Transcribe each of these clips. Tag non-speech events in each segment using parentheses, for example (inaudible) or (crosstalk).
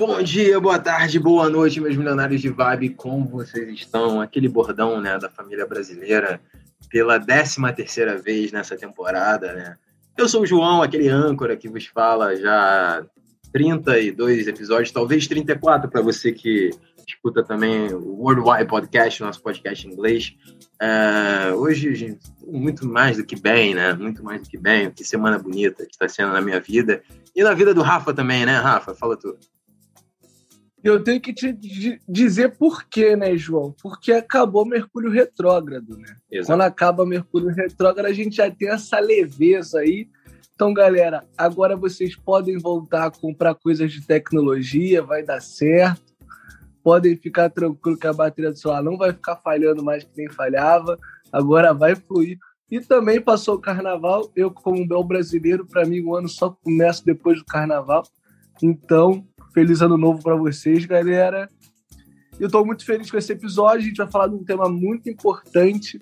Bom dia, boa tarde, boa noite, meus milionários de vibe. Como vocês estão? Aquele bordão, né, da família brasileira, pela 13 terceira vez nessa temporada, né? Eu sou o João, aquele âncora que vos fala já 32 episódios, talvez 34 para você que escuta também o Worldwide Podcast, nosso podcast em inglês. É, hoje, gente, muito mais do que bem, né? Muito mais do que bem. Que semana bonita que está sendo na minha vida. E na vida do Rafa também, né, Rafa? Fala tu. Eu tenho que te dizer por quê, né, João? Porque acabou Mercúrio retrógrado, né? Exato. Quando acaba Mercúrio retrógrado, a gente já tem essa leveza aí. Então, galera, agora vocês podem voltar a comprar coisas de tecnologia, vai dar certo. Podem ficar tranquilo que a bateria do celular não vai ficar falhando mais que nem falhava. Agora vai fluir. E também passou o carnaval. Eu, como um bel brasileiro, para mim o ano só começa depois do carnaval. Então, Feliz ano novo para vocês, galera. Eu estou muito feliz com esse episódio. A gente vai falar de um tema muito importante,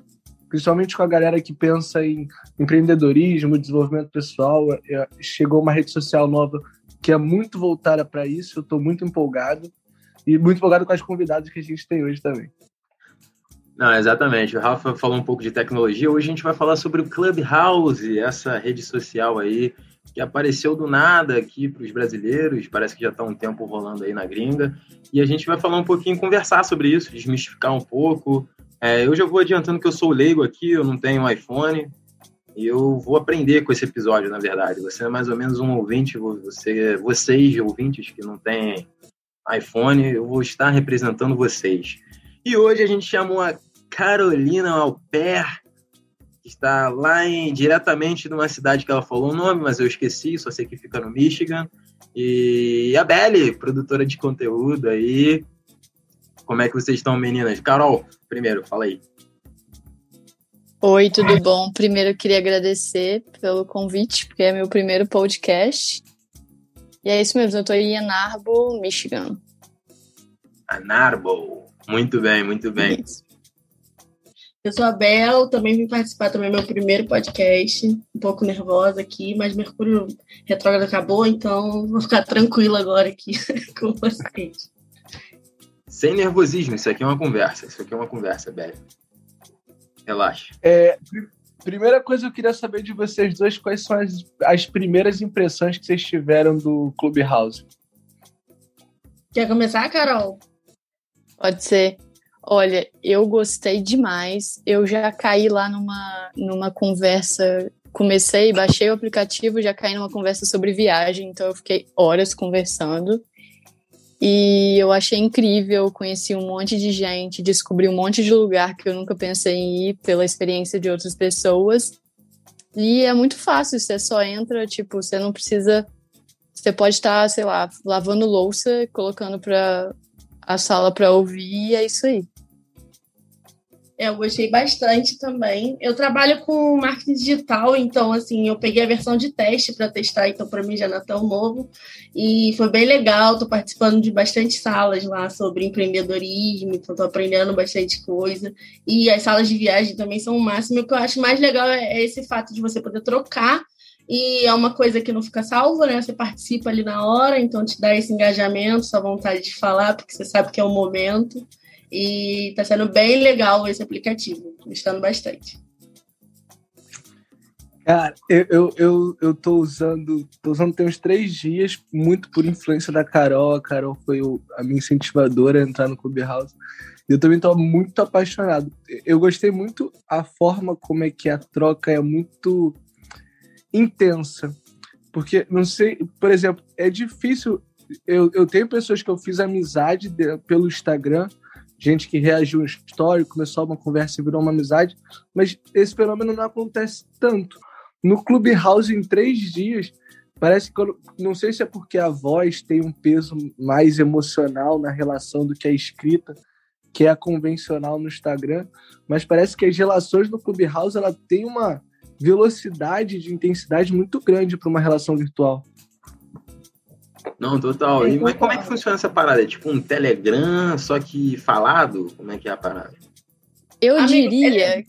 principalmente com a galera que pensa em empreendedorismo, desenvolvimento pessoal. É, chegou uma rede social nova que é muito voltada para isso. Eu estou muito empolgado e muito empolgado com as convidadas que a gente tem hoje também. Não, exatamente. O Rafa falou um pouco de tecnologia. Hoje a gente vai falar sobre o Clubhouse, essa rede social aí que apareceu do nada aqui para os brasileiros, parece que já está um tempo rolando aí na gringa, e a gente vai falar um pouquinho, conversar sobre isso, desmistificar um pouco. É, eu já vou adiantando que eu sou leigo aqui, eu não tenho iPhone, e eu vou aprender com esse episódio, na verdade. Você é mais ou menos um ouvinte, você, vocês ouvintes que não têm iPhone, eu vou estar representando vocês. E hoje a gente chamou a Carolina Alper, está lá em, diretamente numa cidade que ela falou o nome, mas eu esqueci, só sei que fica no Michigan. E a Belly, produtora de conteúdo aí. Como é que vocês estão, meninas? Carol, primeiro, fala aí. Oi, tudo bom? Primeiro eu queria agradecer pelo convite, porque é meu primeiro podcast. E é isso mesmo, eu estou em Ann Arbor, Michigan. Ann Arbor. Muito bem, muito bem. Isso. Eu sou a Bel, também vim participar também do meu primeiro podcast, um pouco nervosa aqui, mas Mercúrio retrógrado acabou, então vou ficar tranquila agora aqui (laughs) com vocês. Sem nervosismo, isso aqui é uma conversa, isso aqui é uma conversa, Bel. Relaxa. É, primeira coisa eu queria saber de vocês dois, quais são as, as primeiras impressões que vocês tiveram do Clubhouse? Quer começar, Carol? Pode ser. Olha, eu gostei demais. Eu já caí lá numa, numa conversa. Comecei, baixei o aplicativo, já caí numa conversa sobre viagem, então eu fiquei horas conversando. E eu achei incrível, conheci um monte de gente, descobri um monte de lugar que eu nunca pensei em ir pela experiência de outras pessoas. E é muito fácil, você só entra, tipo, você não precisa. Você pode estar, sei lá, lavando louça, colocando para a sala para ouvir, e é isso aí. É, eu gostei bastante também. Eu trabalho com marketing digital, então assim, eu peguei a versão de teste para testar, então para mim já não é tão novo. E foi bem legal, estou participando de bastante salas lá sobre empreendedorismo, então estou aprendendo bastante coisa. E as salas de viagem também são o máximo. O que eu acho mais legal é esse fato de você poder trocar e é uma coisa que não fica salva, né? Você participa ali na hora, então te dá esse engajamento, essa vontade de falar, porque você sabe que é o momento. E está sendo bem legal esse aplicativo, gostando bastante. Cara, eu, eu, eu, eu tô usando, tô usando tem uns três dias, muito por influência da Carol. A Carol foi o, a minha incentivadora a entrar no Clubhouse. Eu também tô muito apaixonado. Eu gostei muito a forma como é que a troca é muito intensa. Porque, não sei, por exemplo, é difícil. Eu, eu tenho pessoas que eu fiz amizade de, pelo Instagram gente que reagiu um story, começou uma conversa e virou uma amizade, mas esse fenômeno não acontece tanto. No Clubhouse, em três dias, parece que, eu, não sei se é porque a voz tem um peso mais emocional na relação do que a escrita, que é a convencional no Instagram, mas parece que as relações no Clubhouse ela tem uma velocidade de intensidade muito grande para uma relação virtual. Não, total. E, mas como é que funciona essa parada? É tipo um Telegram, só que falado? Como é que é a parada? Eu Amigo, diria.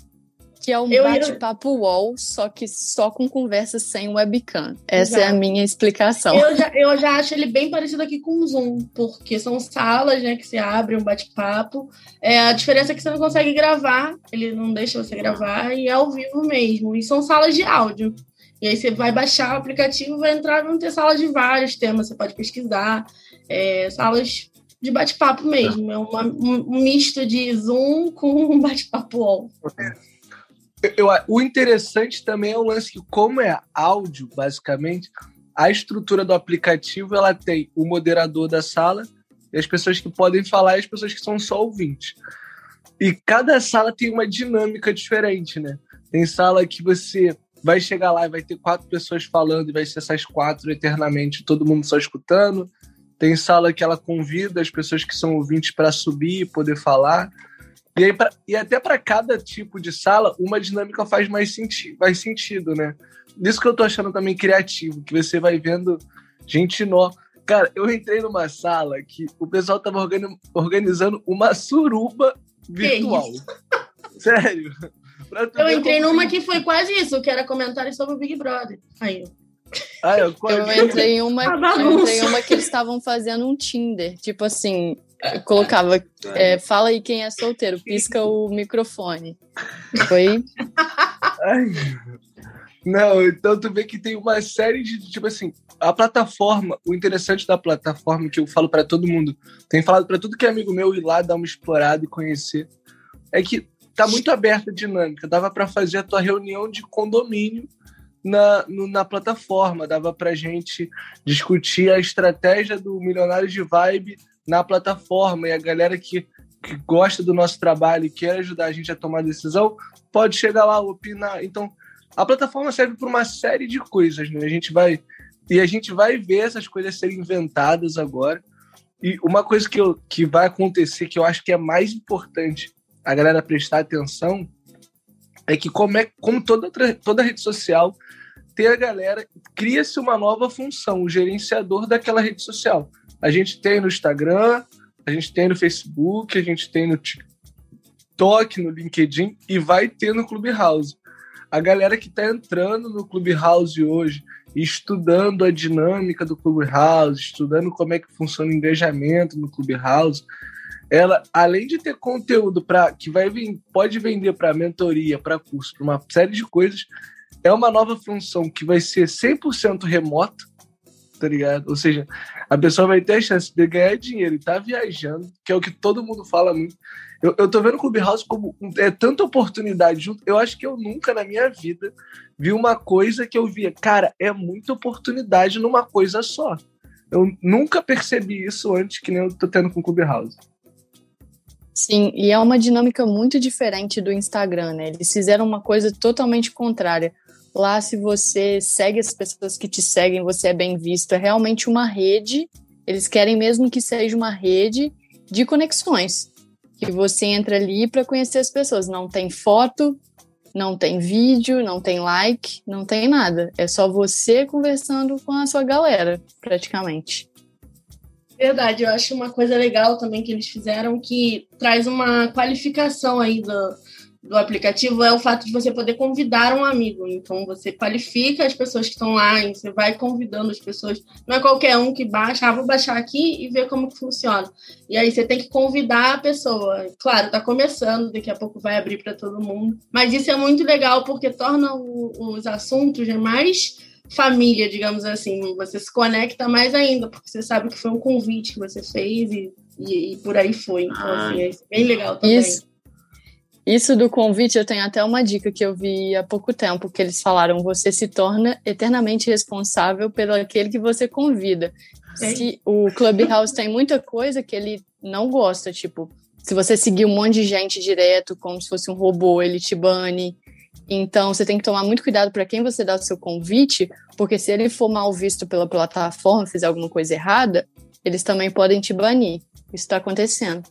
Que é um bate-papo wall, só que só com conversas sem webcam. Essa Exato. é a minha explicação. Eu já, eu já acho ele bem parecido aqui com o Zoom, porque são salas né, que se abrem um bate-papo. É, a diferença é que você não consegue gravar, ele não deixa você gravar, e é ao vivo mesmo. E são salas de áudio. E aí você vai baixar o aplicativo, vai entrar, vão ter salas de vários temas, você pode pesquisar. É, salas de bate-papo mesmo. É uma, um misto de Zoom (laughs) com um bate-papo wall. Eu, o interessante também é o lance que, como é áudio, basicamente, a estrutura do aplicativo ela tem o moderador da sala e as pessoas que podem falar e as pessoas que são só ouvintes. E cada sala tem uma dinâmica diferente, né? Tem sala que você vai chegar lá e vai ter quatro pessoas falando e vai ser essas quatro eternamente, todo mundo só escutando. Tem sala que ela convida as pessoas que são ouvintes para subir e poder falar. E, aí, pra, e até para cada tipo de sala, uma dinâmica faz mais senti faz sentido, né? Isso que eu tô achando também criativo, que você vai vendo gente nova. Cara, eu entrei numa sala que o pessoal tava organi organizando uma suruba virtual. Sério. Eu entrei numa que foi quase isso, que era comentário sobre o Big Brother. Aí, ah, eu, eu entrei em uma, (laughs) eu entrei uma que eles estavam fazendo um Tinder. Tipo assim, colocava, é, fala aí quem é solteiro, pisca o microfone. Foi. (laughs) Ai. Não, então tu vê que tem uma série de, tipo assim, a plataforma, o interessante da plataforma que eu falo para todo mundo, tem falado para tudo que é amigo meu ir lá dar uma explorada e conhecer, é que tá muito aberta a dinâmica, dava para fazer a tua reunião de condomínio na, no, na plataforma, dava para gente discutir a estratégia do Milionários de Vibe na plataforma e a galera que, que gosta do nosso trabalho e quer ajudar a gente a tomar decisão pode chegar lá opinar. Então, a plataforma serve para uma série de coisas, né? A gente vai e a gente vai ver essas coisas serem inventadas agora. E uma coisa que, eu, que vai acontecer, que eu acho que é mais importante a galera prestar atenção, é que como, é, como toda, toda rede social tem a galera, cria-se uma nova função, o gerenciador daquela rede social. A gente tem no Instagram, a gente tem no Facebook, a gente tem no TikTok, no LinkedIn e vai ter no Clubhouse. A galera que está entrando no Clubhouse hoje, estudando a dinâmica do Clubhouse, estudando como é que funciona o engajamento no Clubhouse, ela, além de ter conteúdo para que vai pode vender para mentoria, para curso, para uma série de coisas, é uma nova função que vai ser 100% remoto, tá ligado? Ou seja, a pessoa vai ter a chance de ganhar dinheiro e tá viajando, que é o que todo mundo fala muito. Eu, eu tô vendo o Clubhouse como é tanta oportunidade junto. Eu acho que eu nunca na minha vida vi uma coisa que eu via, cara, é muita oportunidade numa coisa só. Eu nunca percebi isso antes que nem eu tô tendo com o Clubhouse. Sim, e é uma dinâmica muito diferente do Instagram, né? Eles fizeram uma coisa totalmente contrária. Lá, se você segue as pessoas que te seguem, você é bem visto. É realmente uma rede. Eles querem mesmo que seja uma rede de conexões. Que você entra ali para conhecer as pessoas. Não tem foto, não tem vídeo, não tem like, não tem nada. É só você conversando com a sua galera, praticamente. Verdade, eu acho uma coisa legal também que eles fizeram que traz uma qualificação aí do, do aplicativo é o fato de você poder convidar um amigo. Então você qualifica as pessoas que estão lá, e você vai convidando as pessoas. Não é qualquer um que baixa, ah, vou baixar aqui e ver como que funciona. E aí você tem que convidar a pessoa. Claro, tá começando, daqui a pouco vai abrir para todo mundo. Mas isso é muito legal porque torna o, os assuntos mais família, digamos assim. Você se conecta mais ainda, porque você sabe que foi um convite que você fez e, e, e por aí foi. Então, ah. assim, é bem legal também. Isso, isso do convite, eu tenho até uma dica que eu vi há pouco tempo, que eles falaram, você se torna eternamente responsável pelo aquele que você convida. É. Se o Clubhouse tem muita coisa que ele não gosta, tipo, se você seguir um monte de gente direto, como se fosse um robô, ele te bane. Então, você tem que tomar muito cuidado para quem você dá o seu convite, porque se ele for mal visto pela plataforma, fizer alguma coisa errada, eles também podem te banir. Isso está acontecendo.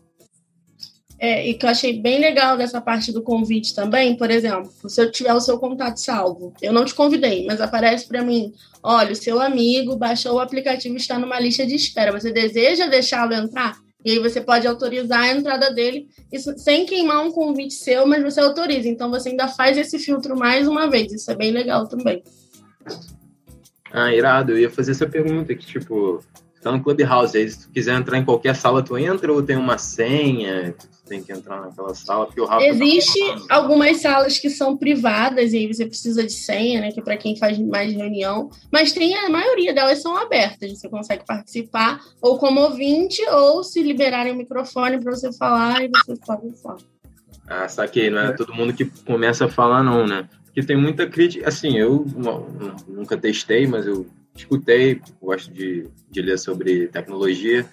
É, e que eu achei bem legal dessa parte do convite também, por exemplo, se eu tiver o seu contato salvo, eu não te convidei, mas aparece para mim, olha, o seu amigo baixou o aplicativo está numa lista de espera, você deseja deixá-lo entrar? E aí você pode autorizar a entrada dele isso, sem queimar um convite seu, mas você autoriza. Então você ainda faz esse filtro mais uma vez. Isso é bem legal também. Ah, irado. Eu ia fazer essa pergunta que, tipo, tá no Clubhouse, aí se tu quiser entrar em qualquer sala, tu entra ou tem uma senha? Tem que entrar naquela sala? Porque o Rafa tá Existe tá algumas salas que são privadas e aí você precisa de senha, né? Que é para quem faz mais reunião. Mas tem a maioria delas são abertas. Você consegue participar ou como ouvinte ou se liberarem o microfone para você falar e você pode falar. Ah, saquei. Não é todo mundo que começa a falar, não, né? Porque tem muita crítica. Assim, eu nunca testei, mas eu escutei, gosto de, de ler sobre tecnologia.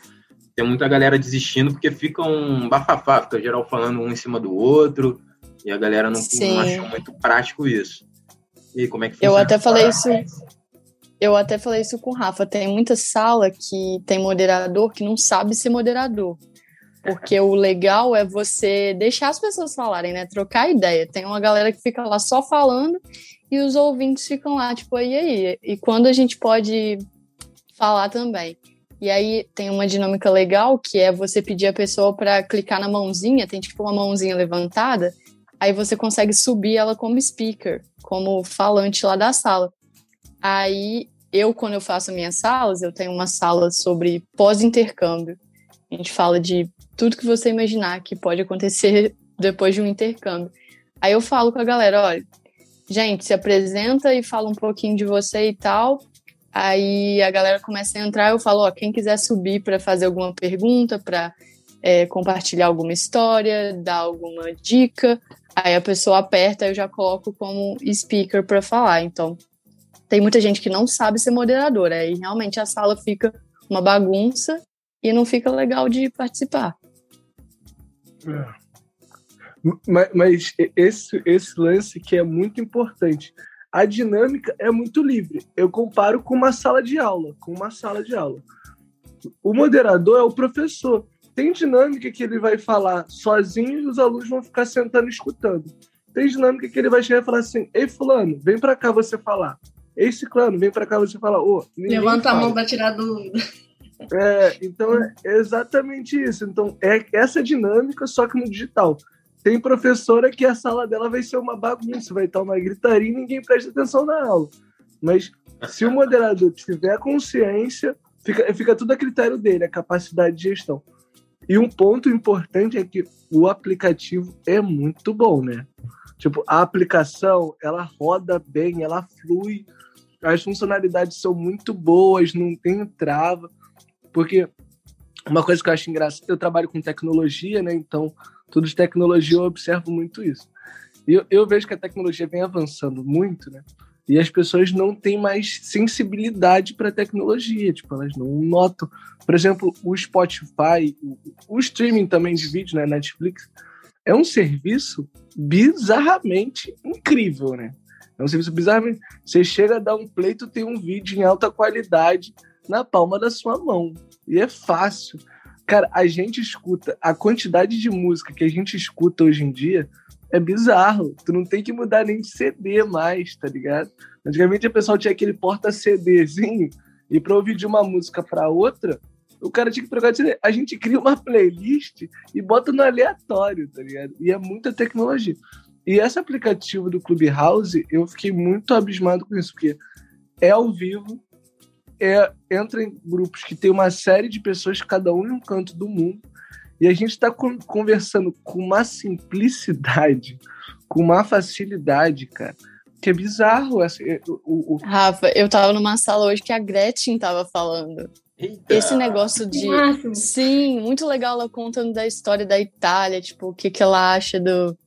Tem muita galera desistindo porque fica um bafafá, fica geral falando um em cima do outro, e a galera não, não achou muito prático isso. E como é que funciona? Eu até falei isso. Eu até falei isso com o Rafa. Tem muita sala que tem moderador que não sabe ser moderador. Porque o legal é você deixar as pessoas falarem, né? Trocar ideia. Tem uma galera que fica lá só falando e os ouvintes ficam lá, tipo, e aí? E quando a gente pode falar também? E aí tem uma dinâmica legal que é você pedir a pessoa para clicar na mãozinha, tem tipo uma mãozinha levantada, aí você consegue subir ela como speaker, como falante lá da sala. Aí eu, quando eu faço minhas salas, eu tenho uma sala sobre pós-intercâmbio. A gente fala de tudo que você imaginar que pode acontecer (laughs) depois de um intercâmbio. Aí eu falo com a galera, olha, gente, se apresenta e fala um pouquinho de você e tal. Aí a galera começa a entrar, eu falo, ó, quem quiser subir para fazer alguma pergunta, para é, compartilhar alguma história, dar alguma dica, aí a pessoa aperta, eu já coloco como speaker para falar. Então, tem muita gente que não sabe ser moderadora, aí realmente a sala fica uma bagunça e não fica legal de participar. É. Mas, mas, esse, esse lance que é muito importante. A dinâmica é muito livre. Eu comparo com uma sala de aula, com uma sala de aula. O moderador é o professor. Tem dinâmica que ele vai falar sozinho e os alunos vão ficar sentando escutando. Tem dinâmica que ele vai chegar e falar assim: Ei, Fulano, vem para cá você falar. Ei, Ciclano, vem para cá você falar. Oh, Levanta fala. a mão para tirar dúvida. É, então é exatamente isso. Então é essa dinâmica, só que no digital. Tem professora que a sala dela vai ser uma bagunça, vai estar uma gritaria e ninguém presta atenção na aula. Mas se o moderador tiver consciência, fica, fica tudo a critério dele, a capacidade de gestão. E um ponto importante é que o aplicativo é muito bom, né? Tipo, a aplicação, ela roda bem, ela flui, as funcionalidades são muito boas, não tem trava. Porque uma coisa que eu acho engraçada, eu trabalho com tecnologia, né? Então, tudo de tecnologia eu observo muito isso. E eu, eu vejo que a tecnologia vem avançando muito, né? E as pessoas não têm mais sensibilidade para a tecnologia, tipo, elas não notam. Por exemplo, o Spotify, o, o streaming também de vídeo, né, Netflix, é um serviço bizarramente incrível, né? É um serviço bizarramente. Você chega a dar um play, tem um vídeo em alta qualidade na palma da sua mão. E é fácil. Cara, a gente escuta, a quantidade de música que a gente escuta hoje em dia é bizarro. Tu não tem que mudar nem de CD mais, tá ligado? Antigamente a pessoa tinha aquele porta-CDzinho e pra ouvir de uma música pra outra, o cara tinha que trocar de CD. A gente cria uma playlist e bota no aleatório, tá ligado? E é muita tecnologia. E esse aplicativo do Clubhouse, eu fiquei muito abismado com isso, porque é ao vivo, é, entra em grupos que tem uma série de pessoas, cada um em um canto do mundo, e a gente está conversando com uma simplicidade, (laughs) com uma facilidade, cara, que é bizarro. Essa, o, o... Rafa, eu tava numa sala hoje que a Gretchen tava falando. Eita. Esse negócio de. Sim, muito legal ela contando da história da Itália, tipo, o que, que ela acha do,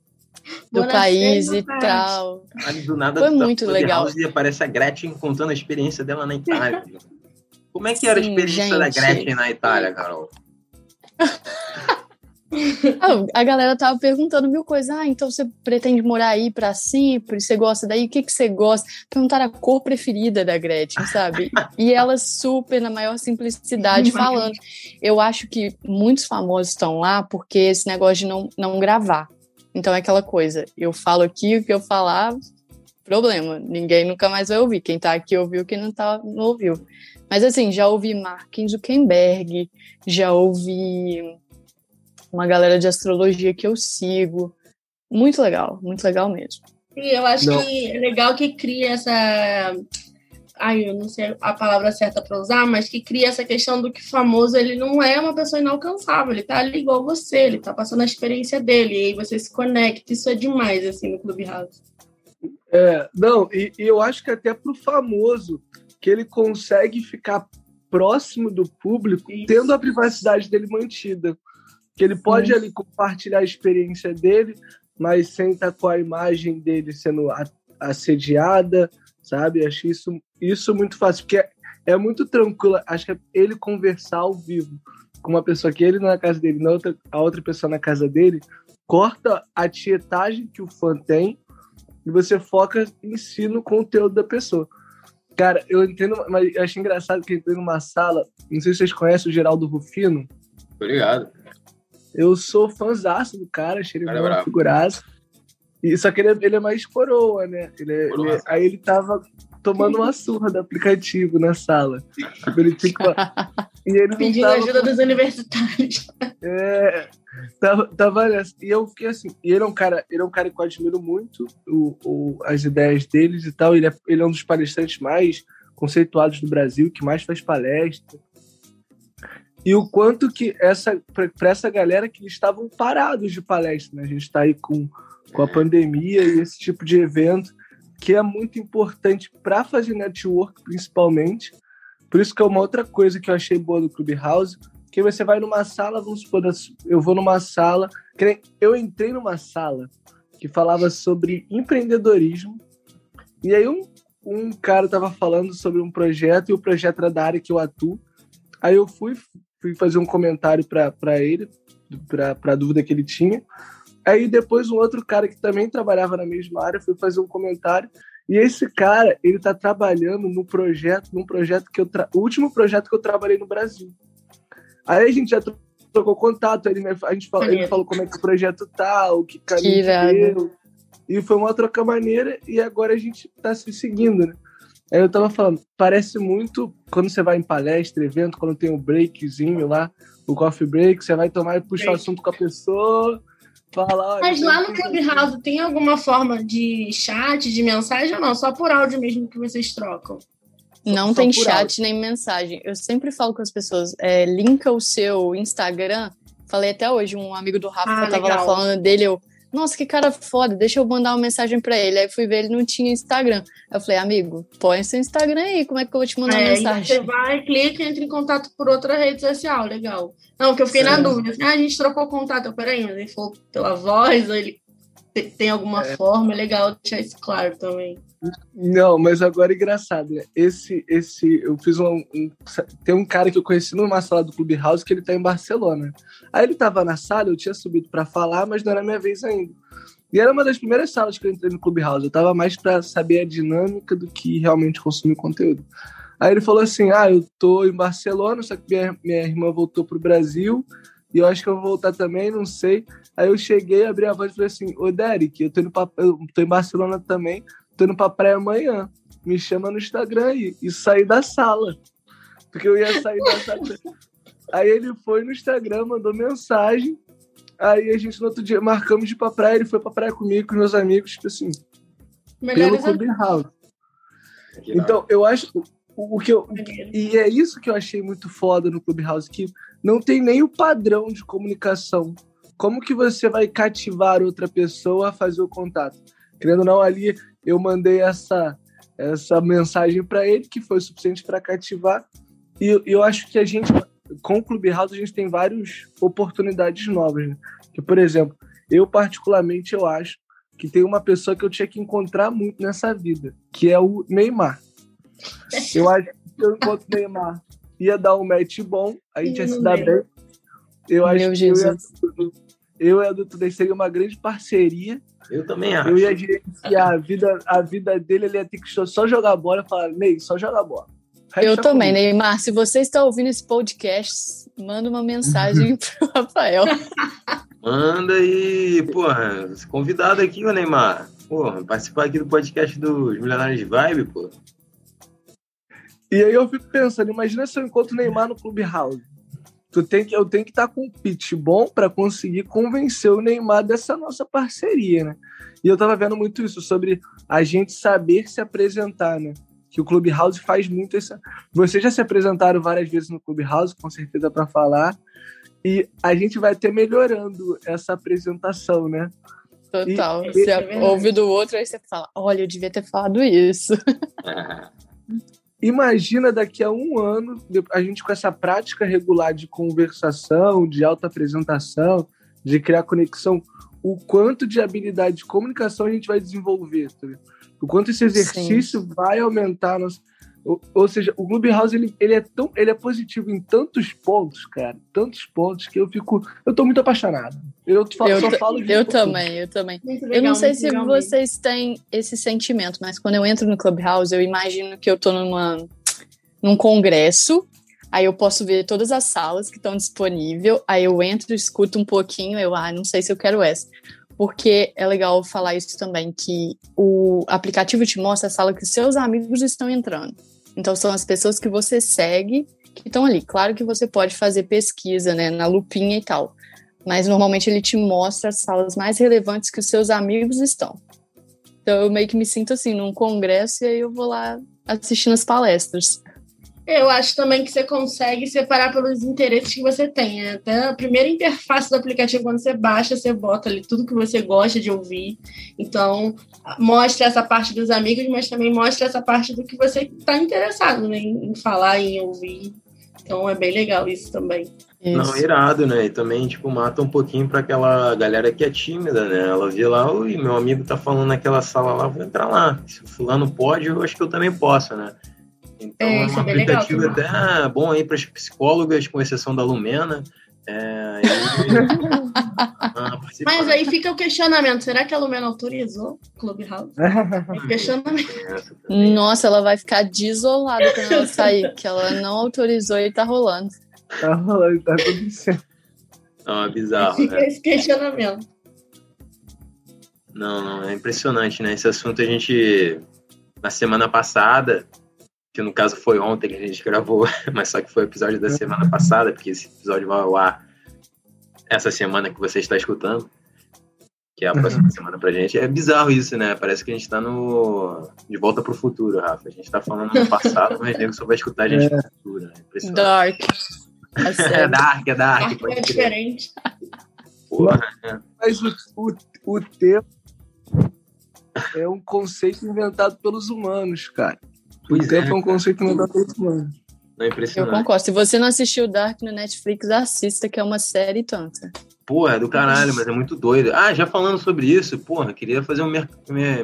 do país e tal. do nada, Foi muito legal. E aparece a Gretchen contando a experiência dela na Itália. (laughs) Como é que era Sim, a experiência gente. da Gretchen na Itália, Carol? (laughs) Ah, a galera tava perguntando mil coisas. Ah, então você pretende morar aí para sempre? Você gosta daí? O que, que você gosta? Perguntaram a cor preferida da Gretchen, sabe? E ela super, na maior simplicidade, falando. Eu acho que muitos famosos estão lá porque esse negócio de não, não gravar. Então é aquela coisa, eu falo aqui o que eu falar, problema. Ninguém nunca mais vai ouvir. Quem tá aqui ouviu, quem não tá, não ouviu. Mas assim, já ouvi Mark Zuckerberg, já ouvi uma galera de astrologia que eu sigo. Muito legal, muito legal mesmo. Sim, eu acho não. que é legal que cria essa ai, eu não sei a palavra certa para usar, mas que cria essa questão do que famoso ele não é uma pessoa inalcançável, ele tá ali igual você, ele tá passando a experiência dele, e aí você se conecta, isso é demais, assim, no Clubhouse. É, não, e, e eu acho que até pro famoso, que ele consegue ficar próximo do público, isso. tendo a privacidade dele mantida. Que ele pode ali compartilhar a experiência dele, mas sem estar com a imagem dele sendo assediada, sabe? Acho isso, isso muito fácil, porque é, é muito tranquilo. Acho que é ele conversar ao vivo com uma pessoa que ele na casa dele, na outra, a outra pessoa na casa dele, corta a tietagem que o fã tem e você foca em si no conteúdo da pessoa. Cara, eu entendo, mas eu acho engraçado que eu entrei numa sala, não sei se vocês conhecem o Geraldo Rufino. Obrigado. Eu sou fãzaço do cara, achei ele uma figuraça. E, só que ele é, ele é mais coroa, né? Ele é, ele é, aí ele tava tomando uma surra do aplicativo na sala. Tipo, ele tinha que... (laughs) e ele Pedindo tava... ajuda dos universitários. (laughs) É, tava, tava nessa. E eu fiquei assim, e ele é um cara, ele é um cara que eu admiro muito o, o, as ideias deles e tal. Ele é, ele é um dos palestrantes mais conceituados do Brasil, que mais faz palestra. E o quanto que essa para essa galera que estavam parados de palestra, né? A gente está aí com com a pandemia e esse tipo de evento, que é muito importante para fazer network, principalmente. Por isso que é uma outra coisa que eu achei boa do Clubhouse, que você vai numa sala, vamos supor, eu vou numa sala, eu entrei numa sala que falava sobre empreendedorismo, e aí um, um cara estava falando sobre um projeto, e o projeto era da área que eu atuo, aí eu fui, fui fazer um comentário para ele, para a dúvida que ele tinha, Aí depois um outro cara que também trabalhava na mesma área foi fazer um comentário. E esse cara, ele tá trabalhando no projeto, num projeto que eu tra... o último projeto que eu trabalhei no Brasil. Aí a gente já trocou contato, ele, a gente falou, ele falou como é que o projeto tá, o que caminho que deu. E foi uma troca maneira e agora a gente tá se seguindo, né? Aí eu tava falando, parece muito quando você vai em palestra, evento, quando tem um breakzinho lá, o coffee break, você vai tomar e puxa o assunto com a pessoa, Fala, Mas lá no Clubhouse tem alguma forma de chat, de mensagem ou não? Só por áudio mesmo que vocês trocam? Não Só tem chat áudio. nem mensagem. Eu sempre falo com as pessoas, é, linka o seu Instagram. Falei até hoje, um amigo do Rafa ah, tava legal. lá falando dele, eu, nossa, que cara foda, deixa eu mandar uma mensagem para ele. Aí fui ver, ele não tinha Instagram. Eu falei, amigo, põe seu Instagram aí, como é que eu vou te mandar é, mensagem? Você vai, clica e entra em contato por outra rede social, legal. Não, que eu fiquei Sim. na dúvida. Assim, ah, a gente trocou contato. Eu, peraí, mas ele falou pela voz, ou ele tem alguma é. forma, é legal deixar isso claro também. Não, mas agora é engraçado, né? Esse, esse, eu fiz um, um, Tem um cara que eu conheci numa sala do Clubhouse que ele tá em Barcelona. Aí ele tava na sala, eu tinha subido para falar, mas não era minha vez ainda. E era uma das primeiras salas que eu entrei no Clubhouse. Eu tava mais para saber a dinâmica do que realmente consumir conteúdo. Aí ele falou assim: Ah, eu tô em Barcelona, só que minha, minha irmã voltou pro Brasil e eu acho que eu vou voltar também, não sei. Aí eu cheguei, abri a voz e falei assim: Ô Derek, eu tô, indo pra, eu tô em Barcelona também tô indo pra praia amanhã. Me chama no Instagram aí. E saí da sala. Porque eu ia sair da sala. (laughs) Aí ele foi no Instagram, mandou mensagem. Aí a gente no outro dia marcamos de ir pra praia. Ele foi pra praia comigo, com meus amigos, tipo assim. Melhores pelo Clubhouse. Então, eu acho. O que eu, e é isso que eu achei muito foda no Clubhouse, que não tem nem o padrão de comunicação. Como que você vai cativar outra pessoa a fazer o contato? Querendo ou não, ali eu mandei essa, essa mensagem para ele, que foi suficiente para cativar. E eu acho que a gente, com o Clubhouse, a gente tem várias oportunidades novas. Né? Que, por exemplo, eu particularmente eu acho que tem uma pessoa que eu tinha que encontrar muito nessa vida, que é o Neymar. Eu acho que eu encontro o Neymar ia dar um match bom, a gente ia se dar bem. Eu acho Meu que Jesus. eu ia, eu e a Dudu seria uma grande parceria eu também acho. Eu ia gerenciar a vida, a vida dele, ele ia ter que só jogar bola e falar, Ney, só jogar bola. Eu também, comigo. Neymar. Se você está ouvindo esse podcast, manda uma mensagem (laughs) pro Rafael. Manda aí, porra, convidado aqui, o Neymar. Porra, participar aqui do podcast dos Milionários de Vibe, pô. E aí eu fico pensando, imagina se eu encontro o Neymar no Clubhouse. Tu tem que, eu tenho que estar com um pitch bom para conseguir convencer o Neymar dessa nossa parceria, né? E eu tava vendo muito isso sobre a gente saber se apresentar, né? Que o Clubhouse faz muito isso. Vocês já se apresentaram várias vezes no Clubhouse, com certeza para falar. E a gente vai ter melhorando essa apresentação, né? Total. E, você é ouve do outro, aí você fala: olha, eu devia ter falado isso. (laughs) Imagina daqui a um ano, a gente com essa prática regular de conversação, de auto-apresentação, de criar conexão, o quanto de habilidade de comunicação a gente vai desenvolver, tá o quanto esse exercício Sim. vai aumentar. Nosso... Ou, ou, seja, o Clubhouse ele, ele, é tão, ele é positivo em tantos pontos, cara, tantos pontos que eu fico, eu tô muito apaixonado. Eu, falo, eu só falo de Eu também, eu também. Legal, eu não sei se legal, vocês têm esse sentimento, mas quando eu entro no Clubhouse, eu imagino que eu tô numa num congresso. Aí eu posso ver todas as salas que estão disponíveis. Aí eu entro, escuto um pouquinho, eu, ah, não sei se eu quero essa. Porque é legal falar isso também, que o aplicativo te mostra a sala que seus amigos estão entrando. Então são as pessoas que você segue que estão ali. Claro que você pode fazer pesquisa, né, na lupinha e tal mas normalmente ele te mostra as salas mais relevantes que os seus amigos estão. Então eu meio que me sinto assim num congresso e aí eu vou lá assistindo as palestras. Eu acho também que você consegue separar pelos interesses que você tem. Né? Até a primeira interface do aplicativo, quando você baixa, você bota ali tudo que você gosta de ouvir. Então, mostra essa parte dos amigos, mas também mostra essa parte do que você está interessado né? em falar, em ouvir. Então, é bem legal isso também. Isso. Não, irado, né? E também, tipo, mata um pouquinho para aquela galera que é tímida, né? Ela vê lá, oi, meu amigo tá falando naquela sala lá, vou entrar lá. Se o fulano pode, eu acho que eu também posso, né? Então é, é um é aplicativo legal, até bom aí para as psicólogas, com exceção da Lumena. É, (laughs) ah, Mas aí fica o questionamento: será que a Lumena autorizou Clubhouse? (laughs) questionamento. Nossa, ela vai ficar desolada quando ela (laughs) sair, que ela não autorizou e tá rolando. Tá rolando, tá acontecendo. Não, é bizarro. Fica né? esse questionamento. Não, não, é impressionante, né? Esse assunto a gente, na semana passada, que no caso foi ontem que a gente gravou, (laughs) mas só que foi o episódio da semana passada, porque esse episódio vai ao ar essa semana que você está escutando, que é a próxima uhum. semana pra gente. É bizarro isso, né? Parece que a gente tá no. De volta pro futuro, Rafa. A gente tá falando no passado, mas nego só vai escutar a gente é. no futuro, né? Dark. É, (laughs) é dark, é dark. dark é diferente. Porra? Mas o, o, o tempo é um conceito inventado pelos humanos, cara. Pois o tempo é, é um conceito inventado pelos humanos. Não é impressionante. Eu concordo. Se você não assistiu Dark no Netflix, assista, que é uma série tanta. Porra, é do caralho, mas é muito doido. Ah, já falando sobre isso, porra, queria fazer um mer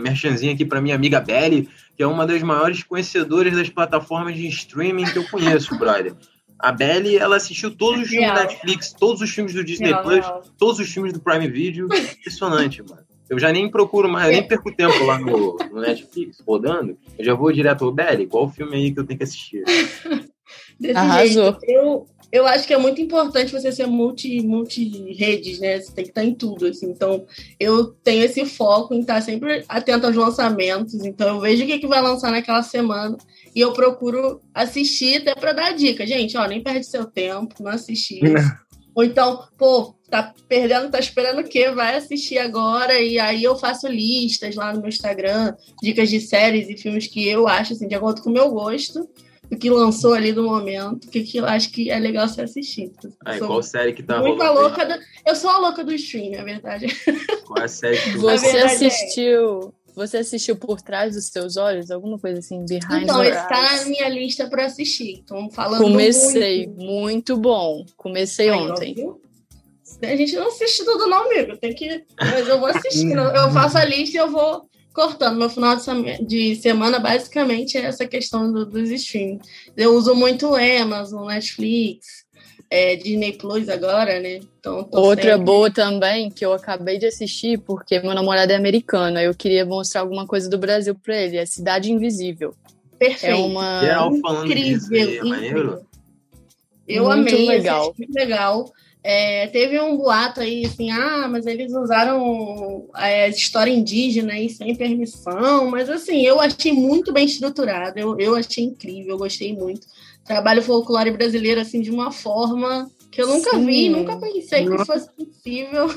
merchanzinho aqui pra minha amiga Belly, que é uma das maiores conhecedoras das plataformas de streaming que eu conheço, (laughs) brother. A Belly, ela assistiu todos os filmes da Netflix, todos os filmes do Disney Real, Plus, todos os filmes do Prime Video. (laughs) Impressionante, mano. Eu já nem procuro mais, nem perco tempo lá no, no Netflix rodando. Eu já vou direto, Belly, qual o filme aí que eu tenho que assistir? (laughs) Desse Arrasou. jeito. Eu, eu acho que é muito importante você ser multi, multi redes, né? Você tem que estar em tudo, assim. Então, eu tenho esse foco em estar sempre atento aos lançamentos. Então, eu vejo o que, que vai lançar naquela semana e eu procuro assistir até para dar dica. Gente, ó, nem perde seu tempo, não assistir Ou então, pô, tá perdendo, tá esperando o quê? Vai assistir agora. E aí eu faço listas lá no meu Instagram, dicas de séries e filmes que eu acho, assim, de acordo com o meu gosto o que lançou ali no momento, o que, que eu acho que é legal você assistir. Ah, qual série que tá muito louca do... Eu sou a louca do stream, é verdade. (laughs) Qual é a série que Você assistiu... É. Você assistiu Por Trás dos Seus Olhos? Alguma coisa assim, Behind Então, está na minha lista para assistir. Então, falando Comecei, muito, muito bom. Comecei Ai, ontem. A gente não assiste tudo não, amigo. Tem que... Mas eu vou assistir. eu faço a lista e eu vou cortando. Meu final de semana, basicamente, é essa questão do, dos streams. Eu uso muito o Amazon, Netflix, é, Disney Plus agora, né? Então, Outra sempre... boa também, que eu acabei de assistir, porque meu namorado é americano, eu queria mostrar alguma coisa do Brasil para ele, é Cidade Invisível. Perfeito. É uma... Geral falando incrível, disso é incrível. Eu muito amei, legal. muito legal. É, teve um boato aí, assim, ah, mas eles usaram é, história indígena aí sem permissão, mas assim, eu achei muito bem estruturado, eu, eu achei incrível, eu gostei muito. Trabalho folclore brasileiro, assim, de uma forma que eu nunca Sim. vi, nunca pensei que fosse possível.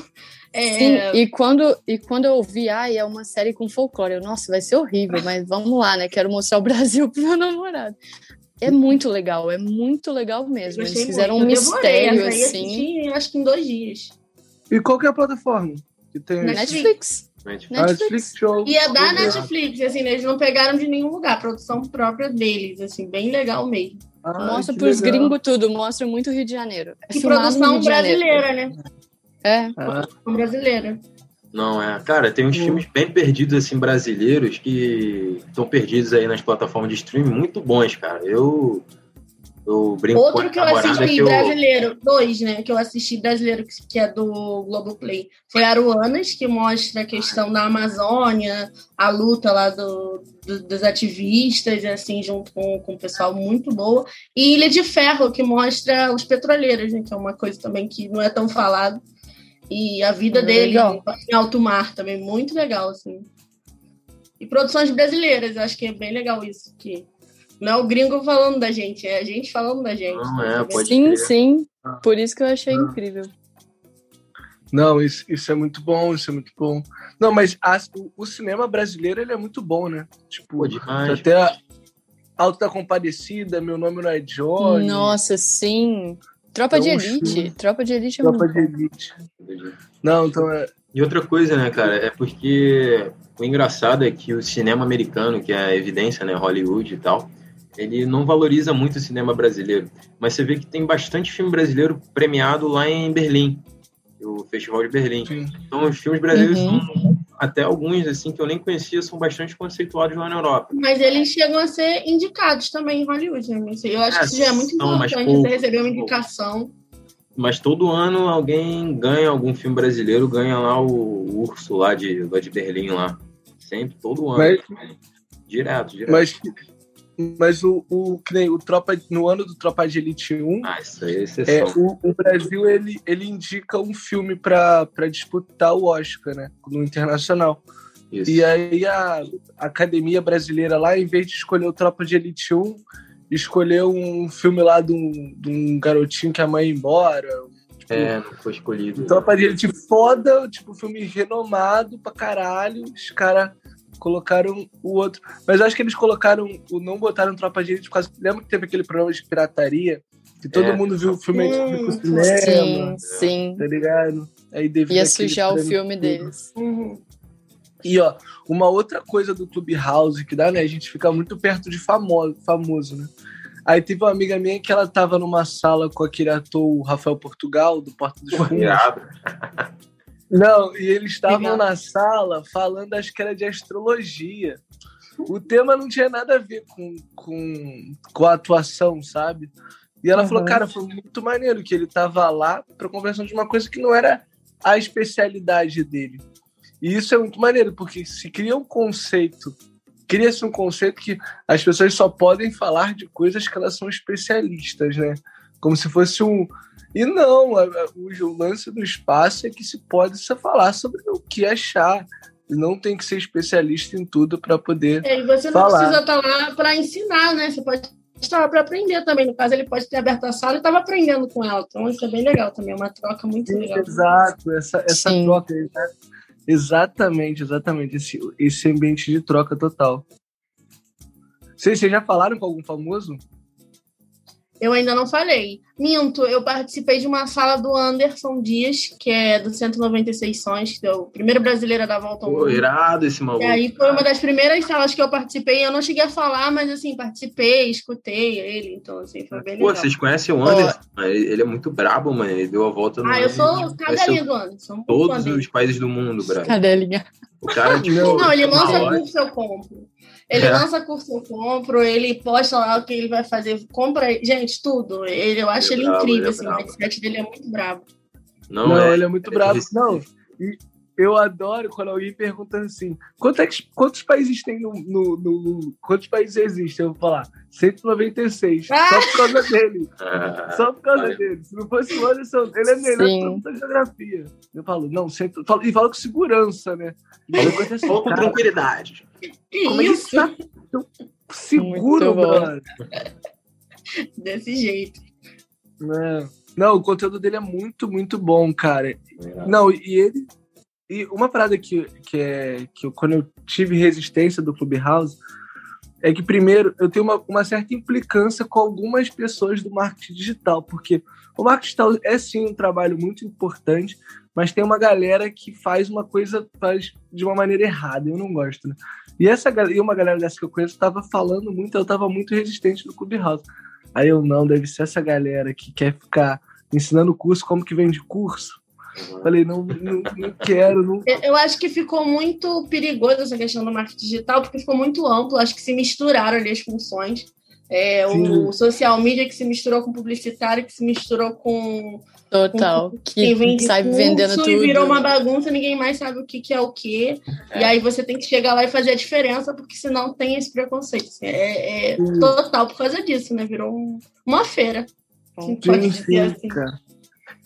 É... Sim, e quando, e quando eu ouvi, ai, é uma série com folclore, eu, nossa, vai ser horrível, mas vamos lá, né? Quero mostrar o (laughs) Brasil pro meu namorado. É muito legal, é muito legal mesmo. Eles fizeram muito. um mistério, assim. Assisti, acho que em dois dias. E qual que é a plataforma? Que tem Netflix. Netflix. Netflix. Show. E é da Netflix, assim, eles não pegaram de nenhum lugar, produção própria deles, assim, bem legal mesmo. Ah, mostra pros gringos tudo, mostra muito Rio de Janeiro. É e produção brasileira, né? É. Ah. Produção brasileira. Não, é. Cara, tem uns filmes bem perdidos, assim, brasileiros, que estão perdidos aí nas plataformas de streaming, muito bons, cara. Eu. Eu brinco Outro que eu assisti que brasileiro, eu... dois, né? Que eu assisti brasileiro, que é do Globoplay, foi Aruanas, que mostra a questão da Amazônia, a luta lá do, do, dos ativistas, assim, junto com, com o pessoal muito boa. E Ilha de Ferro, que mostra os petroleiros, né? Que é uma coisa também que não é tão falado e a vida dele legal. em alto mar também, muito legal, assim. E produções brasileiras, eu acho que é bem legal isso. Que não é o gringo falando da gente, é a gente falando da gente. Não, é, pode sim, sim. Por isso que eu achei ah. incrível. Não, isso, isso é muito bom, isso é muito bom. Não, mas a, o, o, cinema brasileiro ele é muito bom, né? Tipo, Pô, demais. até a Alta da Compadecida, Meu Nome Não é Johnny. Nossa, sim. Tropa de Elite. Tropa de Elite é Tropa muito de Elite. Não, então é. E outra coisa, né, cara, é porque o engraçado é que o cinema americano, que é a evidência, né, Hollywood e tal, ele não valoriza muito o cinema brasileiro. Mas você vê que tem bastante filme brasileiro premiado lá em Berlim, o Festival de Berlim. Sim. Então, os filmes brasileiros uhum. são até alguns assim que eu nem conhecia são bastante conceituados lá na Europa. Mas eles chegam a ser indicados também em Hollywood, né? Eu acho é, que isso já é muito importante você receber uma indicação. Mas todo ano alguém ganha algum filme brasileiro, ganha lá o urso lá de, lá de Berlim lá. Sempre, todo ano. Mas, direto, direto. Mas mas o, o, o Tropa, no ano do Tropa de Elite 1, ah, isso aí é, é o, o, Brasil ele, ele indica um filme para disputar o Oscar, né? No internacional. Isso. E aí a, a Academia Brasileira lá, em vez de escolher o Tropa de Elite 1, escolheu um filme lá de um, de um garotinho que a mãe ia embora. Tipo, é, não foi escolhido. Tropa de Elite foda, tipo, filme renomado pra caralho. Os caras colocaram o outro. Mas eu acho que eles colocaram, o não botaram Tropa de Elite por causa. Lembra que teve aquele programa de pirataria? Que todo é. mundo viu o filme hum, cinema. Sim, sim. Tá ligado? Aí Ia sujar o filme deles. Uhum. E ó, uma outra coisa do Clubhouse que dá, né? A gente fica muito perto de famoso, famoso né? Aí teve uma amiga minha que ela tava numa sala com aquele ator, o Rafael Portugal, do Porto dos Fundos. Não, e eles estavam na sala falando, acho que era de astrologia. O tema não tinha nada a ver com, com, com a atuação, sabe? E ela uhum. falou, cara, foi muito maneiro que ele tava lá para conversar de uma coisa que não era a especialidade dele. E isso é muito maneiro, porque se cria um conceito, cria-se um conceito que as pessoas só podem falar de coisas que elas são especialistas, né? Como se fosse um, e não, o lance do espaço é que se pode se falar sobre o que achar. Não tem que ser especialista em tudo para poder. É, e você não falar. precisa estar tá lá para ensinar, né? Você pode estar lá para aprender também. No caso, ele pode ter aberto a sala e estava aprendendo com ela. Então, isso é bem legal também. É uma troca muito Sim, legal. Exato, essa, essa troca. Né? Exatamente, exatamente. Esse, esse ambiente de troca total. Vocês, vocês já falaram com algum famoso? Eu ainda não falei. Minto, eu participei de uma sala do Anderson Dias, que é do 196 Sons, que é o primeiro brasileiro a dar volta ao mundo. irado esse maluco. E aí foi uma das primeiras salas que eu participei. Eu não cheguei a falar, mas assim, participei, escutei ele. Então, assim, foi bem Pô, legal. vocês conhecem o Anderson? Ele é muito brabo, mano. Ele deu a volta no. Ah, eu sou cadelinha do Anderson. Todos os países do mundo, brabo. Cadelinha. O cara, tipo, não, ele lança curso, eu compro. Ele é. lança curso, eu compro. Ele posta lá o que ele vai fazer. Compra, gente, tudo. Ele, eu acho ele, é ele bravo, incrível, ele é assim. O mindset dele é muito bravo. Não, não é, ele é muito bravo. Não, e, eu adoro quando alguém pergunta assim: quantos, é quantos países tem no, no, no, Quantos países existem? Eu vou falar: 196. Ah! Só por causa dele. Ah, só por causa dele. Se não fosse o Anderson, ele é melhor da geografia. Eu falo, não, sempre, falo, e falo com segurança, né? Assim, Fala com tranquilidade. Como isso? é que tá seguro, mano? Desse jeito. Não. Não, o conteúdo dele é muito, muito bom, cara. É não, e ele e uma parada que, que é que eu, quando eu tive resistência do Clubhouse é que, primeiro, eu tenho uma, uma certa implicância com algumas pessoas do marketing digital, porque o marketing digital é sim um trabalho muito importante, mas tem uma galera que faz uma coisa faz de uma maneira errada, eu não gosto, né? E, essa, e uma galera dessa que eu conheço estava falando muito, eu estava muito resistente no Clubhouse. Aí eu, não, deve ser essa galera que quer ficar ensinando curso como que vende curso. Falei, não, não, não quero. Não... Eu acho que ficou muito perigoso essa questão do marketing digital, porque ficou muito amplo. Acho que se misturaram ali as funções. É, o social media que se misturou com publicitário, que se misturou com. Total. Com, que vende sai curso, vendendo tudo. E virou uma bagunça, ninguém mais sabe o que, que é o que. É. E aí você tem que chegar lá e fazer a diferença, porque senão tem esse preconceito. Assim, é, é total por causa disso, né? Virou um, uma feira. Sim, pode dizer assim. Cara.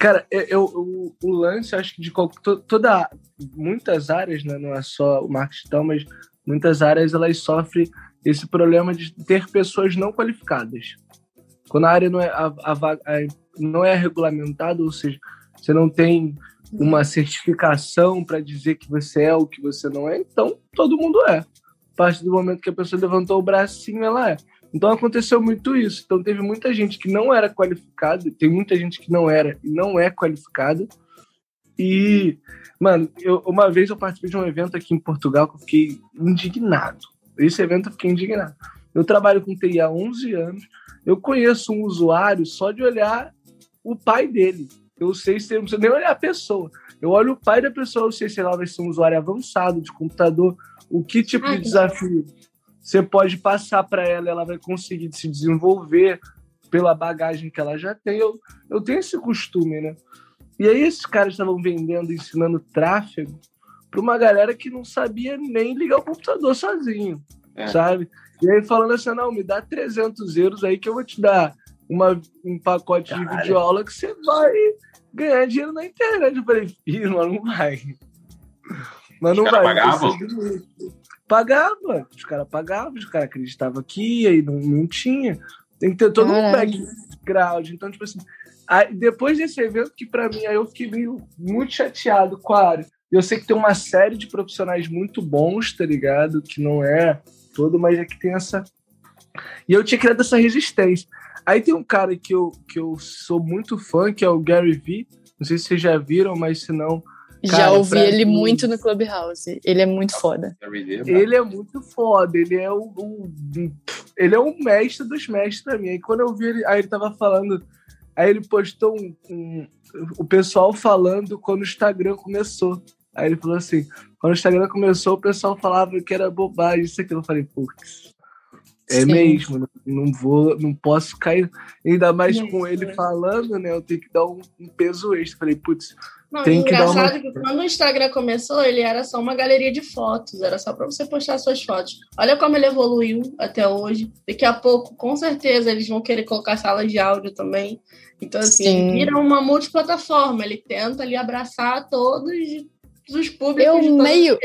Cara, eu, eu, o, o lance, acho que de to, toda. Muitas áreas, né, não é só o marketing, mas muitas áreas elas sofrem esse problema de ter pessoas não qualificadas. Quando a área não é, a, a, a, não é regulamentada, ou seja, você não tem uma certificação para dizer que você é o que você não é, então todo mundo é. A partir do momento que a pessoa levantou o bracinho, ela é. Então aconteceu muito isso. Então teve muita gente que não era qualificada, tem muita gente que não era e não é qualificada. E, mano, eu, uma vez eu participei de um evento aqui em Portugal que eu fiquei indignado. Esse evento eu fiquei indignado. Eu trabalho com TI há 11 anos. Eu conheço um usuário só de olhar o pai dele. Eu sei se não precisa nem olhar a pessoa. Eu olho o pai da pessoa, eu sei se ela vai ser um usuário avançado de computador, o que tipo de desafio você pode passar para ela, ela vai conseguir se desenvolver pela bagagem que ela já tem. Eu, eu tenho esse costume, né? E aí esses caras estavam vendendo, ensinando tráfego para uma galera que não sabia nem ligar o computador sozinho, é. sabe? E aí falando assim, não, me dá 300 euros aí que eu vou te dar uma, um pacote Caralho. de videoaula que você vai ganhar dinheiro na internet. Eu falei, filho, mas não vai. Mas não vai. Pagavam? Pagava, os caras pagavam, os caras acreditavam que ia e não, não tinha. Tem que ter todo um background. Então, tipo assim, aí, depois desse evento, que para mim aí eu fiquei meio, muito chateado com a área. Eu sei que tem uma série de profissionais muito bons, tá ligado? Que não é todo, mas é que tem essa. E eu tinha criado essa resistência. Aí tem um cara que eu, que eu sou muito fã, que é o Gary Vee. Não sei se vocês já viram, mas se não, Cara, Já ouvi ele mim... muito no Clubhouse. Ele é muito foda. Ele é muito foda. Ele é o, o ele é o mestre dos mestres pra mim. Aí quando eu vi ele, aí ele tava falando, aí ele postou um, um, o pessoal falando quando o Instagram começou. Aí ele falou assim: quando o Instagram começou, o pessoal falava que era bobagem, isso aqui. Eu falei, putz. É Sim. mesmo, não, vou, não posso cair. Ainda mais com ele falando, né? Eu tenho que dar um, um peso extra. Falei, putz, não, tem engraçado que, uma... que quando o Instagram começou, ele era só uma galeria de fotos, era só para você postar suas fotos. Olha como ele evoluiu até hoje. Daqui a pouco, com certeza, eles vão querer colocar sala de áudio também. Então, assim, Sim. ele vira uma multiplataforma, ele tenta ali abraçar todos os públicos. Eu meio.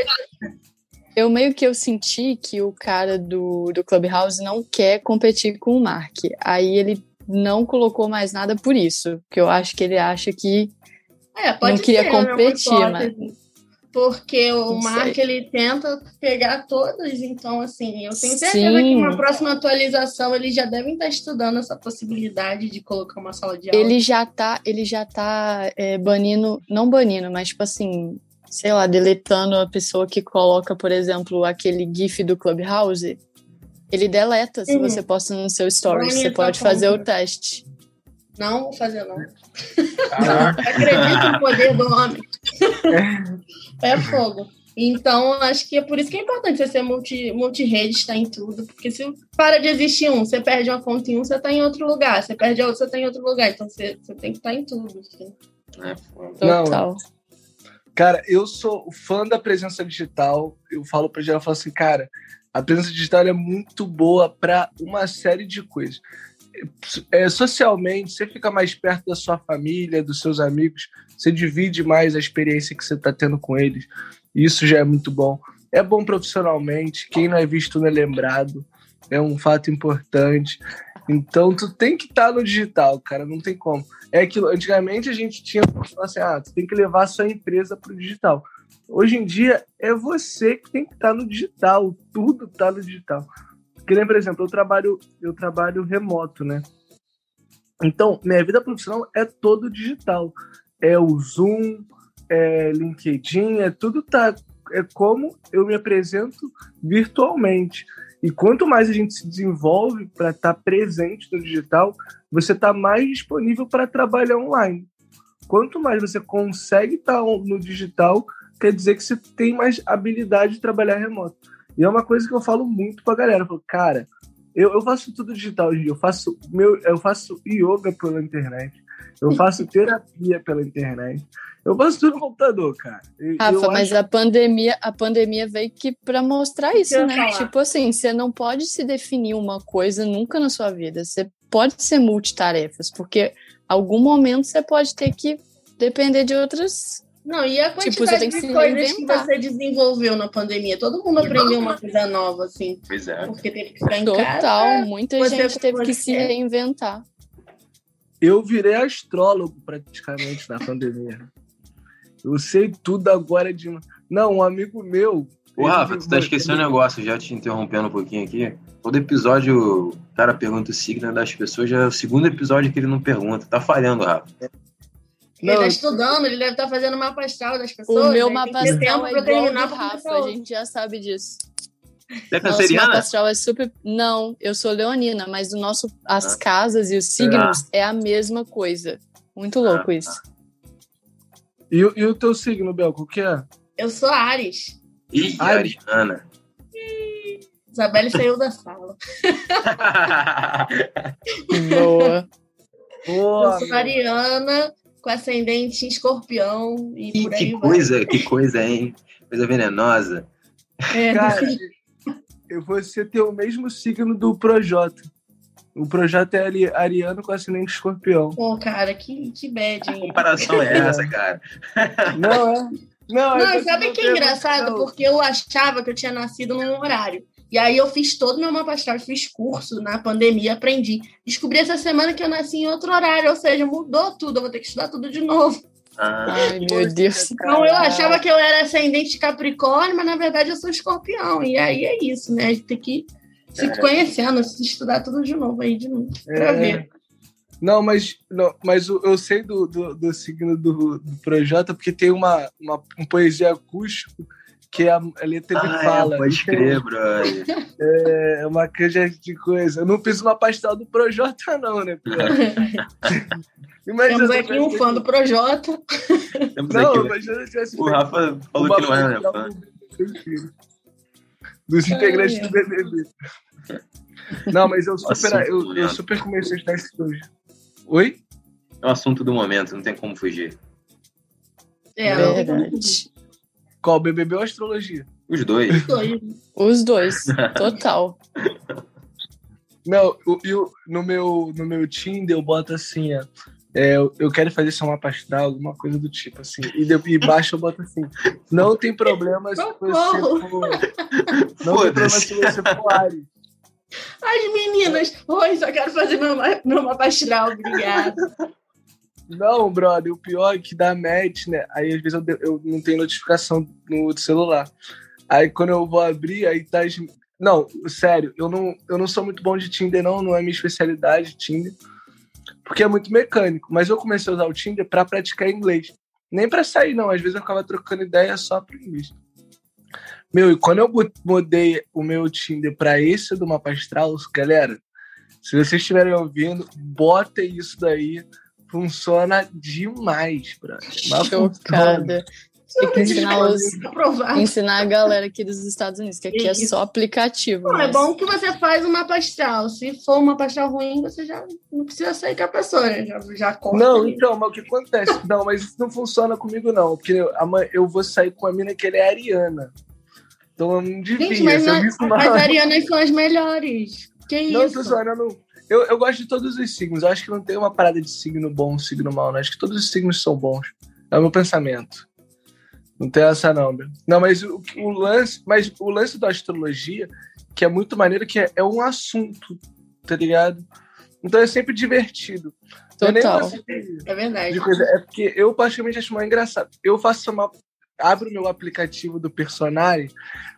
Eu meio que eu senti que o cara do, do Clubhouse não quer competir com o Mark. Aí ele não colocou mais nada por isso. Porque eu acho que ele acha que é, não queria ser, né, competir, mas... Porque o não Mark, sei. ele tenta pegar todas, então, assim, eu tenho certeza Sim. que uma próxima atualização eles já devem estar estudando essa possibilidade de colocar uma sala de aula. Ele já tá, ele já tá é, banindo, não banindo, mas, tipo assim, sei lá, deletando a pessoa que coloca, por exemplo, aquele GIF do Clubhouse. Ele deleta se uhum. você posta no seu stories. Você pode fazer o teste. Não vou fazer, não. (laughs) Acredito no poder do homem. (laughs) é fogo. Então, acho que é por isso que é importante você ser multi, multi-rede, estar em tudo. Porque se para de existir um, você perde uma conta em um, você está em outro lugar. Você perde a outra, você está em outro lugar. Então, você, você tem que estar em tudo. Assim. É, Total. Não, Cara, eu sou fã da presença digital. Eu falo para geral, eu falo assim, cara, a presença digital é muito boa para uma série de coisas. É, socialmente, você fica mais perto da sua família, dos seus amigos, você divide mais a experiência que você está tendo com eles. Isso já é muito bom. É bom profissionalmente, quem não é visto não é lembrado, é um fato importante. Então, tu tem que estar tá no digital, cara, não tem como. É aquilo, antigamente a gente tinha assim, ah, tu tem que levar a sua empresa para o digital. Hoje em dia é você que tem que estar tá no digital, tudo está no digital. Que nem, por exemplo, eu trabalho, eu trabalho remoto, né? Então, minha vida profissional é todo digital. É o Zoom, é LinkedIn, é tudo tá é como eu me apresento virtualmente. E quanto mais a gente se desenvolve para estar tá presente no digital, você está mais disponível para trabalhar online. Quanto mais você consegue estar tá no digital, quer dizer que você tem mais habilidade de trabalhar remoto. E é uma coisa que eu falo muito para a galera. Eu falo, cara, eu, eu faço tudo digital hoje. Eu faço meu, eu faço yoga pela internet. Eu faço terapia pela internet. Eu faço tudo no computador, cara. Rafa, mas acho... a pandemia, a pandemia veio que para mostrar isso, né? Falar. Tipo assim, você não pode se definir uma coisa nunca na sua vida. Você pode ser multitarefas, porque algum momento você pode ter que depender de outras não, e a tipo, quantidade tipo, de coisas que você desenvolveu na pandemia? Todo mundo aprendeu uma coisa nova, assim. Pois é. Porque teve que ficar em Total, casa. Total, muita gente teve que se reinventar. Eu virei astrólogo praticamente na pandemia. Eu sei tudo agora de. Não, um amigo meu. Ô, Rafa, tu tá esquecendo um negócio, já te interrompendo um pouquinho aqui. Todo episódio o cara pergunta o signo das pessoas, já é o segundo episódio que ele não pergunta. Tá falhando, Rafa. Ele está estudando, ele deve estar tá fazendo mapa astral das pessoas. O meu mapa astral é igual do Rafa, a gente já sabe disso. Você é canceriana? Nosso mapa astral é super... Não, eu sou leonina, mas o nosso, as ah. casas e os signos ah. é a mesma coisa. Muito louco ah. isso. E, e, o teu signo, Bel, qual que é? Eu sou Ares. Ih, Ares. Ariana. Isabelle saiu da sala. (laughs) Boa. Boa. Eu sou Ariana, com ascendente em escorpião e que, por aí que vai. coisa, que coisa, hein? Coisa venenosa. É, Cara, (laughs) você tem o mesmo signo do Projota. O projeto é ariano com ascendente escorpião. Pô, cara, que, que bad, hein? Que comparação é essa, cara? (laughs) Não, é. Não, não sabe que é engraçado? Porque eu achava que eu tinha nascido num horário. E aí eu fiz todo o meu mapa astral, fiz curso na pandemia, aprendi. Descobri essa semana que eu nasci em outro horário, ou seja, mudou tudo, eu vou ter que estudar tudo de novo. Ah, Ai, meu Deus. Então eu achava que eu era ascendente de Capricórnio, mas na verdade eu sou escorpião. E aí é isso, né? A gente tem que se é. conhecendo, se estudar tudo de novo aí de novo, pra é. ver. Não, mas, não, mas eu sei do, do, do signo do, do Projota porque tem uma, uma um poesia acústico que a, a letra ah, fala. É, pode crer, brother. É uma canja de coisa. Eu não fiz uma pastel do Projota, não, né? (laughs) Imagina Temos aqui um fã do Projota. Não, aqui, imagina se tivesse O Rafa falou que não era, né? Fã. Dos integrantes do BBB. Não, mas eu super, eu, eu super comecei a estudar isso hoje. Oi? É o assunto do momento, não tem como fugir. É, verdade. Qual, BBB ou astrologia? Os dois. Os dois, (laughs) total. Não, eu, no, meu, no meu Tinder eu boto assim, ó, é, eu quero fazer só uma astral, alguma coisa do tipo, assim. E, de, e baixo eu boto assim, não tem problema se você for... Não tem problema se você for Ares. As meninas, oi, só quero fazer meu, meu mapa astral, obrigada. Não, brother, o pior é que dá match, né? Aí às vezes eu, eu não tenho notificação no celular. Aí quando eu vou abrir, aí tá. Não, sério, eu não, eu não sou muito bom de Tinder, não, não é minha especialidade, Tinder. Porque é muito mecânico. Mas eu comecei a usar o Tinder para praticar inglês. Nem para sair, não. Às vezes eu ficava trocando ideia só pro inglês. Meu, e quando eu mudei o meu Tinder para esse do Mapa Astral, galera, se vocês estiverem ouvindo, botem isso daí. Funciona demais, brother. Chocada. Tem que ensinar, os, ensinar a galera aqui dos Estados Unidos, que aqui é Isso. é só aplicativo. Não, É bom que você faz uma astral. Se for uma astral ruim, você já não precisa sair com a pessoa, né? Já, já corta. Não, ali. então, mas o que acontece? (laughs) Não, mas isso não funciona comigo, não. Porque eu vou sair com a mina que ele é ariana. Então eu não devia. Gente, mas, não, mas arianas são as melhores. Que não, isso? Não, não, eu, eu gosto de todos os signos. Eu acho que não tem uma parada de signo bom, signo mal. Né? Acho que todos os signos são bons. É o meu pensamento. Não tem essa não, meu. Não, mas o, o, lance, mas o lance da astrologia, que é muito maneiro, que é, é um assunto, tá ligado? Então é sempre divertido. Total. É, verdade. Coisa, é porque eu praticamente acho mais engraçado. Eu faço uma. Abro meu aplicativo do personagem,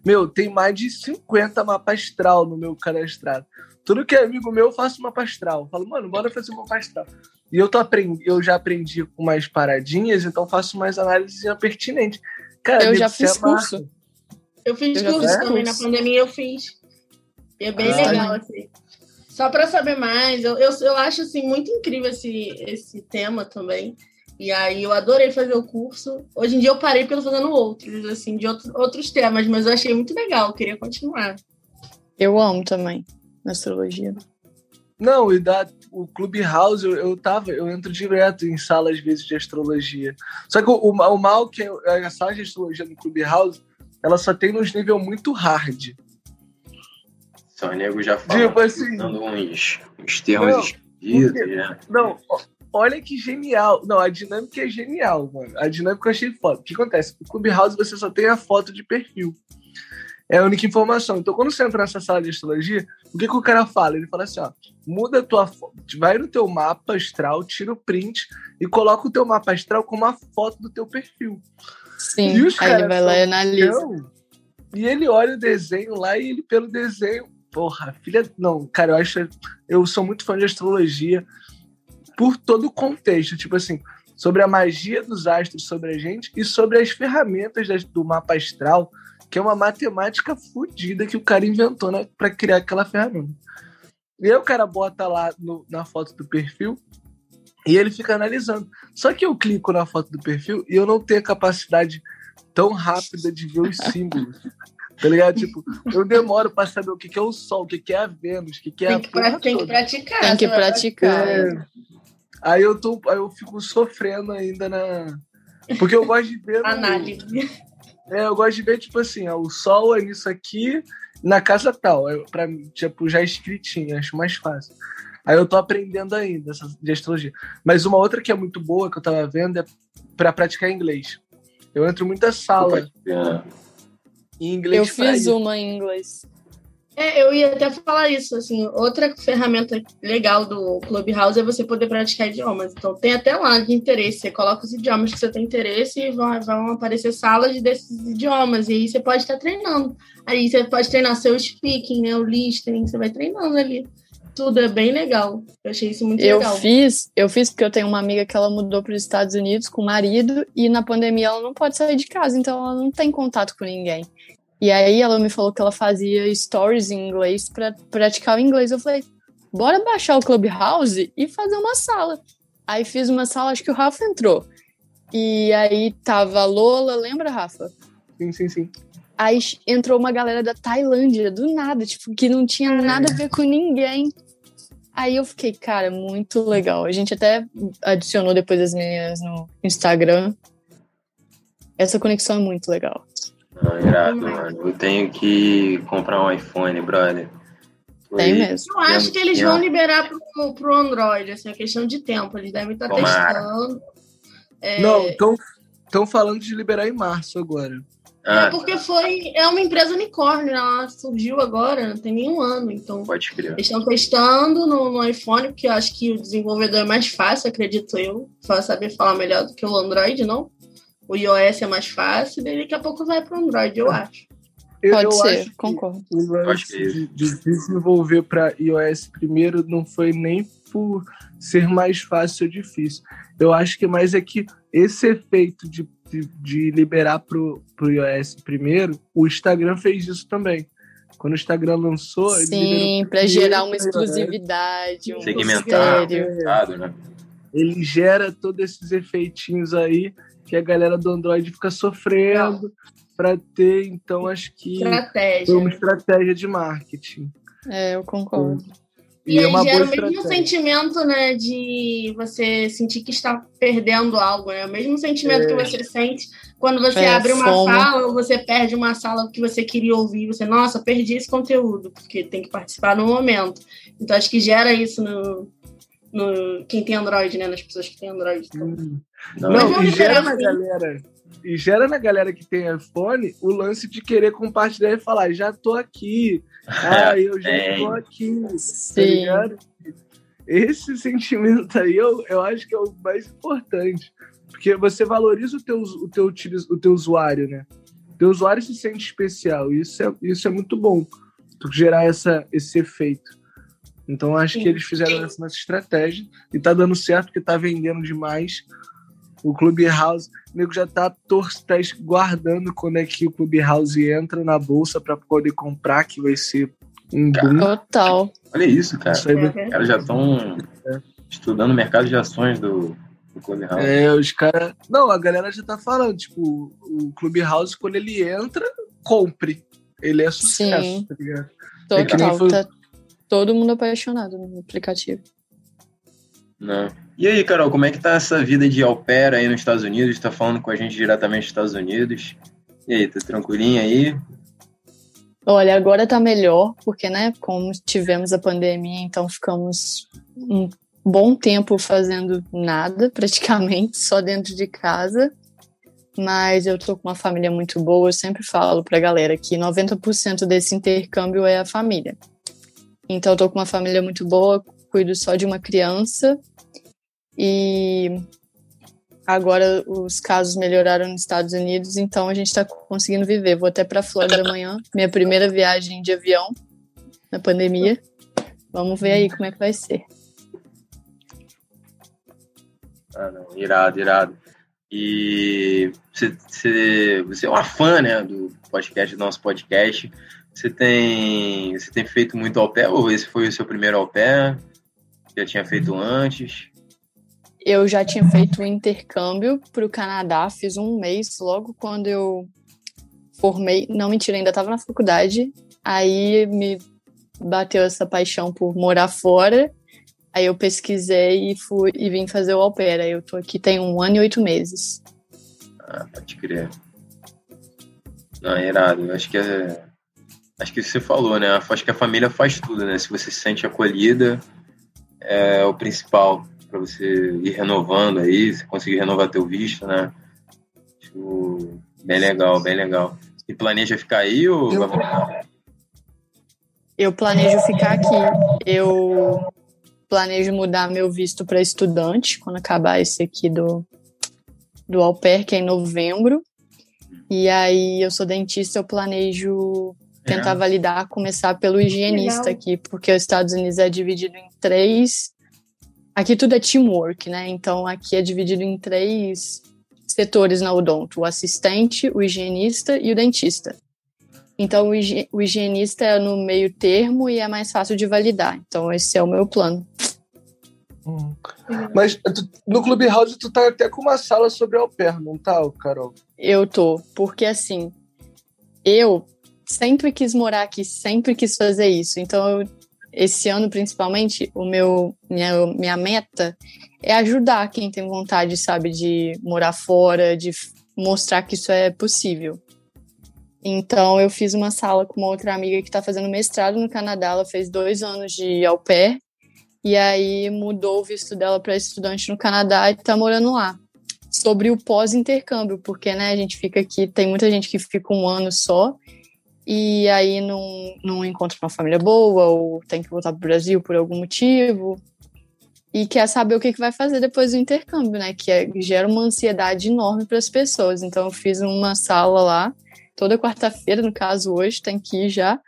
meu, tem mais de 50 mapas astral no meu cadastrado. Tudo que é amigo meu, eu faço mapa astral. Eu falo, mano, bora fazer uma mapa astral. E eu, tô aprendi, eu já aprendi com mais paradinhas, então faço mais análises pertinentes. Cara, eu já fiz curso. Eu fiz eu curso também na pandemia, eu fiz. E é bem ah, legal, assim. Só para saber mais, eu, eu, eu acho assim, muito incrível esse, esse tema também. E aí eu adorei fazer o curso. Hoje em dia eu parei pelo fazendo outros, assim, de outro, outros temas, mas eu achei muito legal, queria continuar. Eu amo também astrologia. Não, e da, o Clubhouse, eu, eu tava, eu entro direto em salas, às vezes, de astrologia. Só que o, o, mal que é a sala de astrologia no Clubhouse, ela só tem nos nível muito hard. Só o nego já fala, tipo assim, dando uns, uns termos esquisitos, né? Não, olha que genial. Não, a dinâmica é genial, mano. A dinâmica eu achei foda. O que acontece? No Clubhouse você só tem a foto de perfil. É a única informação. Então, quando você entra nessa sala de astrologia, o que, que o cara fala? Ele fala assim: ó, muda a tua foto, vai no teu mapa astral, tira o print e coloca o teu mapa astral com uma foto do teu perfil. Sim, e os aí ele vai lá e analisa. E ele olha o desenho lá e ele, pelo desenho, porra, filha. Não, cara, eu acho. Eu sou muito fã de astrologia por todo o contexto. Tipo assim, sobre a magia dos astros sobre a gente e sobre as ferramentas do mapa astral que é uma matemática fodida que o cara inventou né, para criar aquela ferramenta. E aí o cara bota lá no, na foto do perfil e ele fica analisando. Só que eu clico na foto do perfil e eu não tenho a capacidade tão rápida de ver os símbolos. Tá ligado? Tipo, eu demoro para saber o que, que é o Sol, o que, que é a Vênus, o que, que é tem que, a Tem que praticar. Tem que praticar. É. Aí eu, tô, aí eu fico sofrendo ainda na. Porque eu gosto de ver. Análise. É, eu gosto de ver, tipo assim, ó, o sol é nisso aqui, na casa tal. É, pra mim, tipo, já escritinho, acho mais fácil. Aí eu tô aprendendo ainda essa, de astrologia. Mas uma outra que é muito boa que eu tava vendo é para praticar inglês. Eu entro muita sala em inglês. Eu fiz uma em inglês. É, eu ia até falar isso, assim, outra ferramenta legal do Clubhouse é você poder praticar idiomas. Então tem até lá de interesse, você coloca os idiomas que você tem interesse e vão, vão aparecer salas desses idiomas, e aí você pode estar treinando. Aí você pode treinar seu speaking, né, o listening, você vai treinando ali. Tudo é bem legal. Eu achei isso muito eu legal. Eu fiz, eu fiz porque eu tenho uma amiga que ela mudou para os Estados Unidos com o marido e na pandemia ela não pode sair de casa, então ela não tem contato com ninguém. E aí ela me falou que ela fazia stories em inglês para praticar o inglês. Eu falei, bora baixar o Clubhouse e fazer uma sala. Aí fiz uma sala, acho que o Rafa entrou. E aí tava a Lola, lembra, Rafa? Sim, sim, sim. Aí entrou uma galera da Tailândia, do nada, tipo, que não tinha nada a ver com ninguém. Aí eu fiquei, cara, muito legal. A gente até adicionou depois as meninas no Instagram. Essa conexão é muito legal. Não, irado, mano. Eu tenho que comprar um iPhone, brother. Tem mesmo. Eu acho que eles vão liberar pro, pro Android, assim, é questão de tempo. Eles devem estar Tomara. testando. É... Não, estão falando de liberar em março agora. Ah, é porque foi. É uma empresa unicórnio, ela surgiu agora, não tem nenhum ano. Então, Pode crer. Eles estão testando no, no, iPhone, porque eu acho que o desenvolvedor é mais fácil, acredito eu. Vai saber falar melhor do que o Android, não? O iOS é mais fácil, e daqui a pouco vai para o Android, eu acho. Eu, Pode eu ser, concordo. O lance de, de desenvolver para iOS primeiro não foi nem por ser mais fácil ou difícil. Eu acho que mais é que esse efeito de, de, de liberar para o iOS primeiro, o Instagram fez isso também. Quando o Instagram lançou. Sim, para gerar uma exclusividade, um segmentado, né? Ele gera todos esses efeitinhos aí que a galera do Android fica sofrendo para ter, então acho que estratégia. foi uma estratégia de marketing. É, eu concordo. E, e é aí gera o mesmo sentimento, né, de você sentir que está perdendo algo, né? O mesmo sentimento é. que você sente quando você é, abre uma fome. sala ou você perde uma sala que você queria ouvir, você, nossa, perdi esse conteúdo, porque tem que participar no momento. Então acho que gera isso no, no quem tem Android, né, nas pessoas que têm Android. Então. Hum. Não, não e gera na galera e gera na galera que tem iPhone o lance de querer compartilhar e falar, já tô aqui, ah, eu já (laughs) é. tô aqui, tá Sim. tá Esse sentimento aí eu, eu acho que é o mais importante, porque você valoriza o teu, o teu, o teu usuário, né? O teu usuário se sente especial, e isso é, isso é muito bom, tu gerar essa, esse efeito. Então acho Sim. que eles fizeram essa estratégia e tá dando certo porque tá vendendo demais o Clubhouse, o nego já tá, tor tá guardando quando é que o Clubhouse entra na bolsa para poder comprar, que vai ser um boom. Total. Olha isso, cara. Isso Os caras já estão é. estudando o mercado de ações do, do Clubhouse. É, os caras. Não, a galera já tá falando, tipo, o Clubhouse, quando ele entra, compre. Ele é sucesso, Sim. tá ligado? É total, é foi... tá todo mundo apaixonado no aplicativo. Não. E aí, Carol, como é que tá essa vida de au pair aí nos Estados Unidos? Tá falando com a gente diretamente dos Estados Unidos. E aí, tá tranquilinha aí? Olha, agora tá melhor, porque, né, como tivemos a pandemia, então ficamos um bom tempo fazendo nada, (laughs) praticamente, só dentro de casa. Mas eu tô com uma família muito boa, eu sempre falo pra galera que 90% desse intercâmbio é a família. Então eu tô com uma família muito boa, cuido só de uma criança e agora os casos melhoraram nos Estados Unidos, então a gente está conseguindo viver. Vou até para Flórida amanhã, minha primeira viagem de avião na pandemia. Vamos ver aí como é que vai ser. Ah, não. Irado, irado. E você, você, você é uma fã, né, do podcast, do nosso podcast. Você tem, você tem feito muito au pair, ou esse foi o seu primeiro au pair? Já tinha feito antes? Eu já tinha feito um intercâmbio para o Canadá, fiz um mês logo quando eu formei. Não, mentira, ainda estava na faculdade. Aí me bateu essa paixão por morar fora. Aí eu pesquisei e fui e vim fazer o. Aí eu tô aqui tem um ano e oito meses. Ah, pode crer. Não, é irado. Eu acho que é. Acho que você falou, né? Acho que a família faz tudo, né? Se você se sente acolhida, é o principal para você ir renovando aí, você conseguir renovar teu visto, né? Bem legal, bem legal. E planeja ficar aí ou eu, eu planejo ficar aqui. Eu planejo mudar meu visto para estudante quando acabar esse aqui do do au pair, que é em novembro. E aí eu sou dentista, eu planejo tentar é. validar, começar pelo higienista Legal. aqui, porque os Estados Unidos é dividido em três Aqui tudo é teamwork, né? Então aqui é dividido em três setores na odonto: o assistente, o higienista e o dentista. Então o, higienista é no meio termo e é mais fácil de validar. Então esse é o meu plano. Hum. Mas tu, no Clubhouse tu tá até com uma sala sobre au pair, não tá, Carol? Eu tô, porque assim, eu sempre quis morar aqui, sempre quis fazer isso. Então eu esse ano principalmente, o meu minha, minha meta é ajudar quem tem vontade, sabe, de morar fora, de mostrar que isso é possível. Então, eu fiz uma sala com uma outra amiga que está fazendo mestrado no Canadá. Ela fez dois anos de au pair e aí mudou o visto dela para estudante no Canadá e está morando lá. Sobre o pós-intercâmbio, porque né, a gente fica aqui, tem muita gente que fica um ano só e aí não, não encontra uma família boa ou tem que voltar para o Brasil por algum motivo e quer saber o que, que vai fazer depois do intercâmbio, né? Que é, gera uma ansiedade enorme para as pessoas. Então eu fiz uma sala lá, toda quarta-feira, no caso hoje, tem que ir já,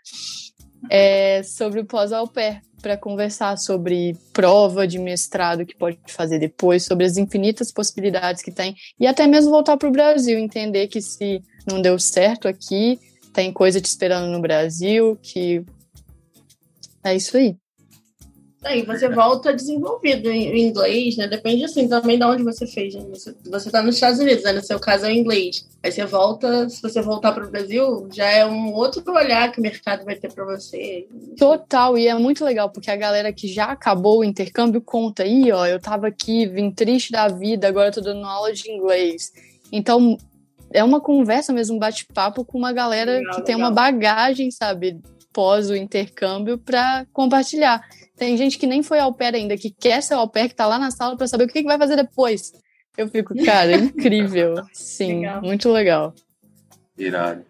é, sobre o pós-au pair, para conversar sobre prova de mestrado que pode fazer depois, sobre as infinitas possibilidades que tem, e até mesmo voltar para o Brasil, entender que se não deu certo aqui, tem coisa te esperando no Brasil, que é isso aí. Aí você volta desenvolvido em inglês, né? Depende assim também de onde você fez. Né? Você, você tá nos Estados Unidos, né? No seu caso é o inglês. Aí você volta, se você voltar para o Brasil, já é um outro olhar que o mercado vai ter para você. Total, e é muito legal, porque a galera que já acabou o intercâmbio conta aí, ó, eu tava aqui, vim triste da vida, agora tô dando aula de inglês. Então, é uma conversa mesmo, um bate-papo com uma galera legal, que legal. tem uma bagagem, sabe, pós o intercâmbio para compartilhar. Tem gente que nem foi ao pair ainda, que quer ser ao pair, que tá lá na sala para saber o que, que vai fazer depois. Eu fico, cara, (laughs) incrível. Sim, legal. muito legal. Irado.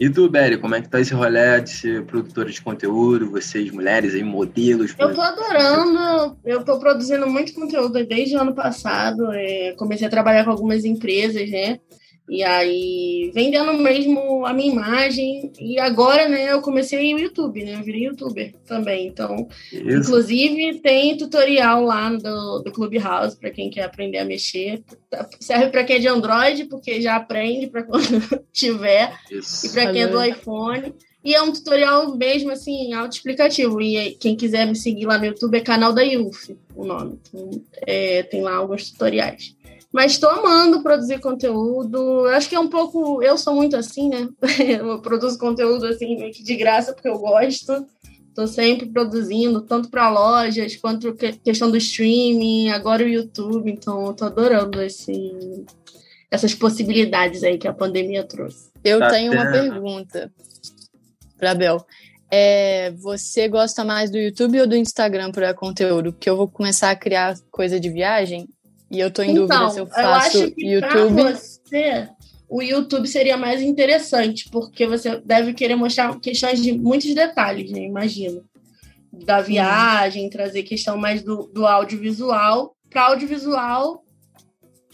E tu, Beri, como é que tá esse rolê de ser produtora de conteúdo, vocês mulheres aí, modelos? Eu tô adorando, eu tô produzindo muito conteúdo desde o ano passado, é, comecei a trabalhar com algumas empresas, né? E aí, vendendo mesmo a minha imagem. E agora, né, eu comecei o YouTube, né? Eu virei youtuber também. Então, Isso. inclusive, tem tutorial lá do, do Clubhouse para quem quer aprender a mexer. Serve para quem é de Android, porque já aprende para quando (laughs) tiver. Isso. E para quem é do iPhone. E é um tutorial mesmo, assim, autoexplicativo. E quem quiser me seguir lá no YouTube é canal da Yuf, o nome. Então, é, tem lá alguns tutoriais. Mas estou amando produzir conteúdo. Eu acho que é um pouco. Eu sou muito assim, né? (laughs) eu produzo conteúdo assim, meio que de graça, porque eu gosto. Estou sempre produzindo, tanto para lojas quanto questão do streaming, agora o YouTube. Então, estou adorando esse, essas possibilidades aí que a pandemia trouxe. Eu tá tenho uma pergunta para Bel. É, você gosta mais do YouTube ou do Instagram para conteúdo? Porque eu vou começar a criar coisa de viagem e eu tô em então, dúvida se eu faço eu acho que YouTube. Você, o YouTube seria mais interessante, porque você deve querer mostrar questões de muitos detalhes, né? Imagino. Da viagem, trazer questão mais do, do audiovisual. Para audiovisual,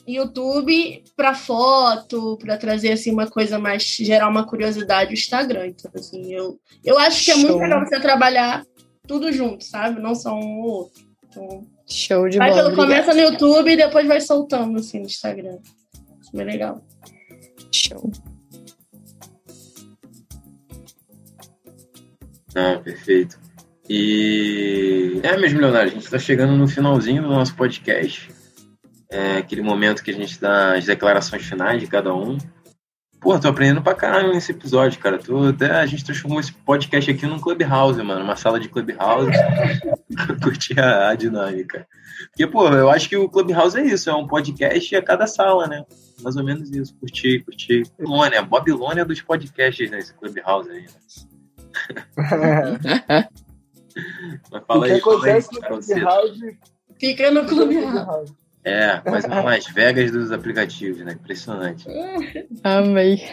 YouTube para foto, para trazer assim uma coisa mais gerar uma curiosidade o Instagram. Então assim, eu eu acho que é muito legal você trabalhar tudo junto, sabe? Não só um ou outro. Então, Show de bola. Começa no YouTube e depois vai soltando assim no Instagram. Isso é bem legal. Show. Ah, perfeito. E é mesmo, Leonardo, a gente está chegando no finalzinho do nosso podcast. É aquele momento que a gente dá as declarações finais de cada um. Pô, tô aprendendo pra caralho nesse episódio, cara. Tô, até a gente transformou esse podcast aqui num clubhouse, mano. Uma sala de clubhouse. (laughs) Curti a, a, dinâmica. Porque, pô, eu acho que o clubhouse é isso. É um podcast a cada sala, né? Mais ou menos isso. Curti, curti. Babilônia. Babilônia dos podcasts, né? Esse clubhouse aí. Né? (laughs) Mas fala o que aí, acontece aí, no clubhouse... Fica no clubhouse. É, quase uma Las Vegas dos aplicativos, né? Impressionante. (laughs) Amei. (laughs)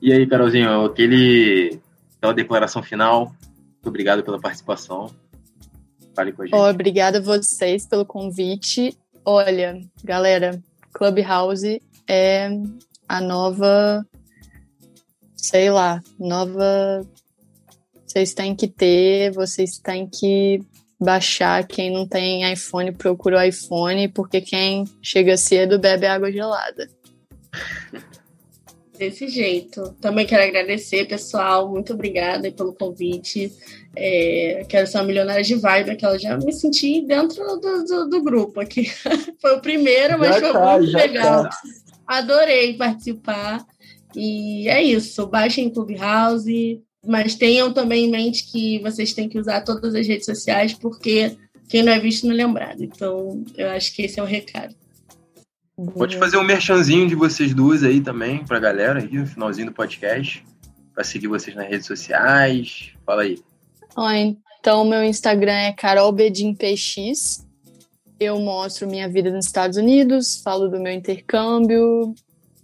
E aí, Carolzinho, aquele, aquela declaração final. Muito obrigado pela participação. Fale com a gente. Obrigada a vocês pelo convite. Olha, galera, Clubhouse é a nova, sei lá, nova. Vocês têm que ter, vocês têm que baixar. Quem não tem iPhone, procura o iPhone, porque quem chega cedo bebe água gelada. Desse jeito. Também quero agradecer, pessoal. Muito obrigada pelo convite. É, quero ser uma milionária de vibe, aquela já me senti dentro do, do, do grupo aqui. (laughs) foi o primeiro, mas já foi tá, muito legal. Tá. Adorei participar. E é isso. Baixem Clubhouse, mas tenham também em mente que vocês têm que usar todas as redes sociais, porque quem não é visto não é lembrado. Então, eu acho que esse é o recado. Pode fazer um merchanzinho de vocês duas aí também, pra galera aí, no finalzinho do podcast, para seguir vocês nas redes sociais. Fala aí. Ó, então, meu Instagram é carolbedimpx. Eu mostro minha vida nos Estados Unidos, falo do meu intercâmbio,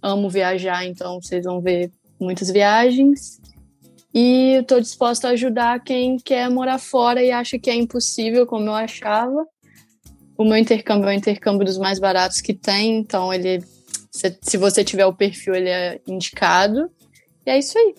amo viajar, então vocês vão ver muitas viagens. E estou disposta a ajudar quem quer morar fora e acha que é impossível, como eu achava. O meu intercâmbio é o intercâmbio dos mais baratos que tem, então ele, se, se você tiver o perfil, ele é indicado. E é isso aí.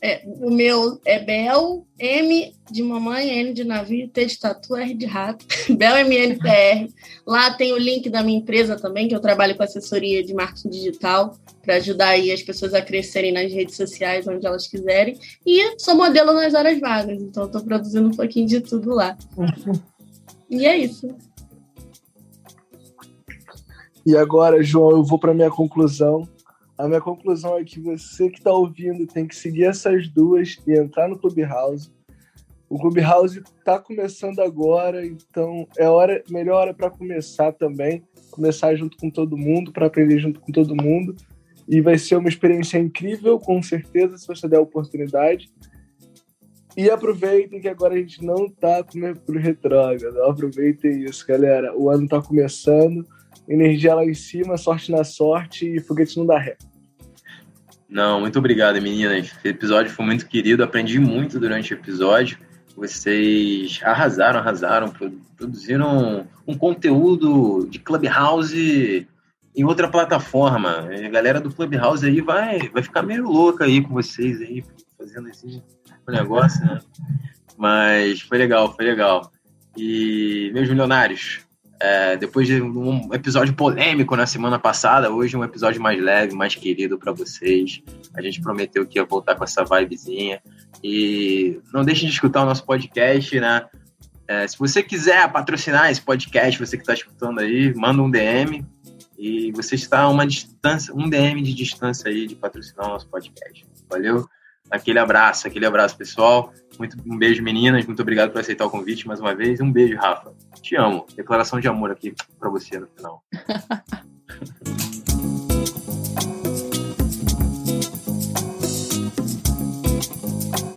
É, o meu é Bel, M de mamãe, N de navio, T de tatu, R de rato, (laughs) Bel MNPR. Lá tem o link da minha empresa também, que eu trabalho com assessoria de marketing digital, para ajudar aí as pessoas a crescerem nas redes sociais, onde elas quiserem. E sou modelo nas horas vagas, então estou produzindo um pouquinho de tudo lá. (laughs) e é isso. E agora, João, eu vou para minha conclusão. A minha conclusão é que você que está ouvindo tem que seguir essas duas e entrar no Clubhouse. O Clubhouse está começando agora, então é hora melhor hora para começar também, começar junto com todo mundo, para aprender junto com todo mundo. E vai ser uma experiência incrível, com certeza, se você der a oportunidade. E aproveitem que agora a gente não está com Mercúrio retrógrado. Aproveitem isso, galera. O ano está começando energia lá em cima, sorte na sorte e foguete não dá ré. Não, muito obrigado, meninas. Esse episódio foi muito querido, aprendi muito durante o episódio. Vocês arrasaram, arrasaram, produziram um conteúdo de Clubhouse em outra plataforma. A galera do Clubhouse aí vai, vai ficar meio louca aí com vocês aí, fazendo esse negócio, né? Mas foi legal, foi legal. E, meus milionários, é, depois de um episódio polêmico na semana passada, hoje um episódio mais leve, mais querido para vocês. A gente prometeu que ia voltar com essa vibezinha. E não deixem de escutar o nosso podcast, né? É, se você quiser patrocinar esse podcast, você que está escutando aí, manda um DM e você está a uma distância, um DM de distância aí de patrocinar o nosso podcast. Valeu? Aquele abraço, aquele abraço, pessoal. Muito, um beijo, meninas. Muito obrigado por aceitar o convite mais uma vez. Um beijo, Rafa. Te amo. Declaração de amor aqui para você no final. (laughs)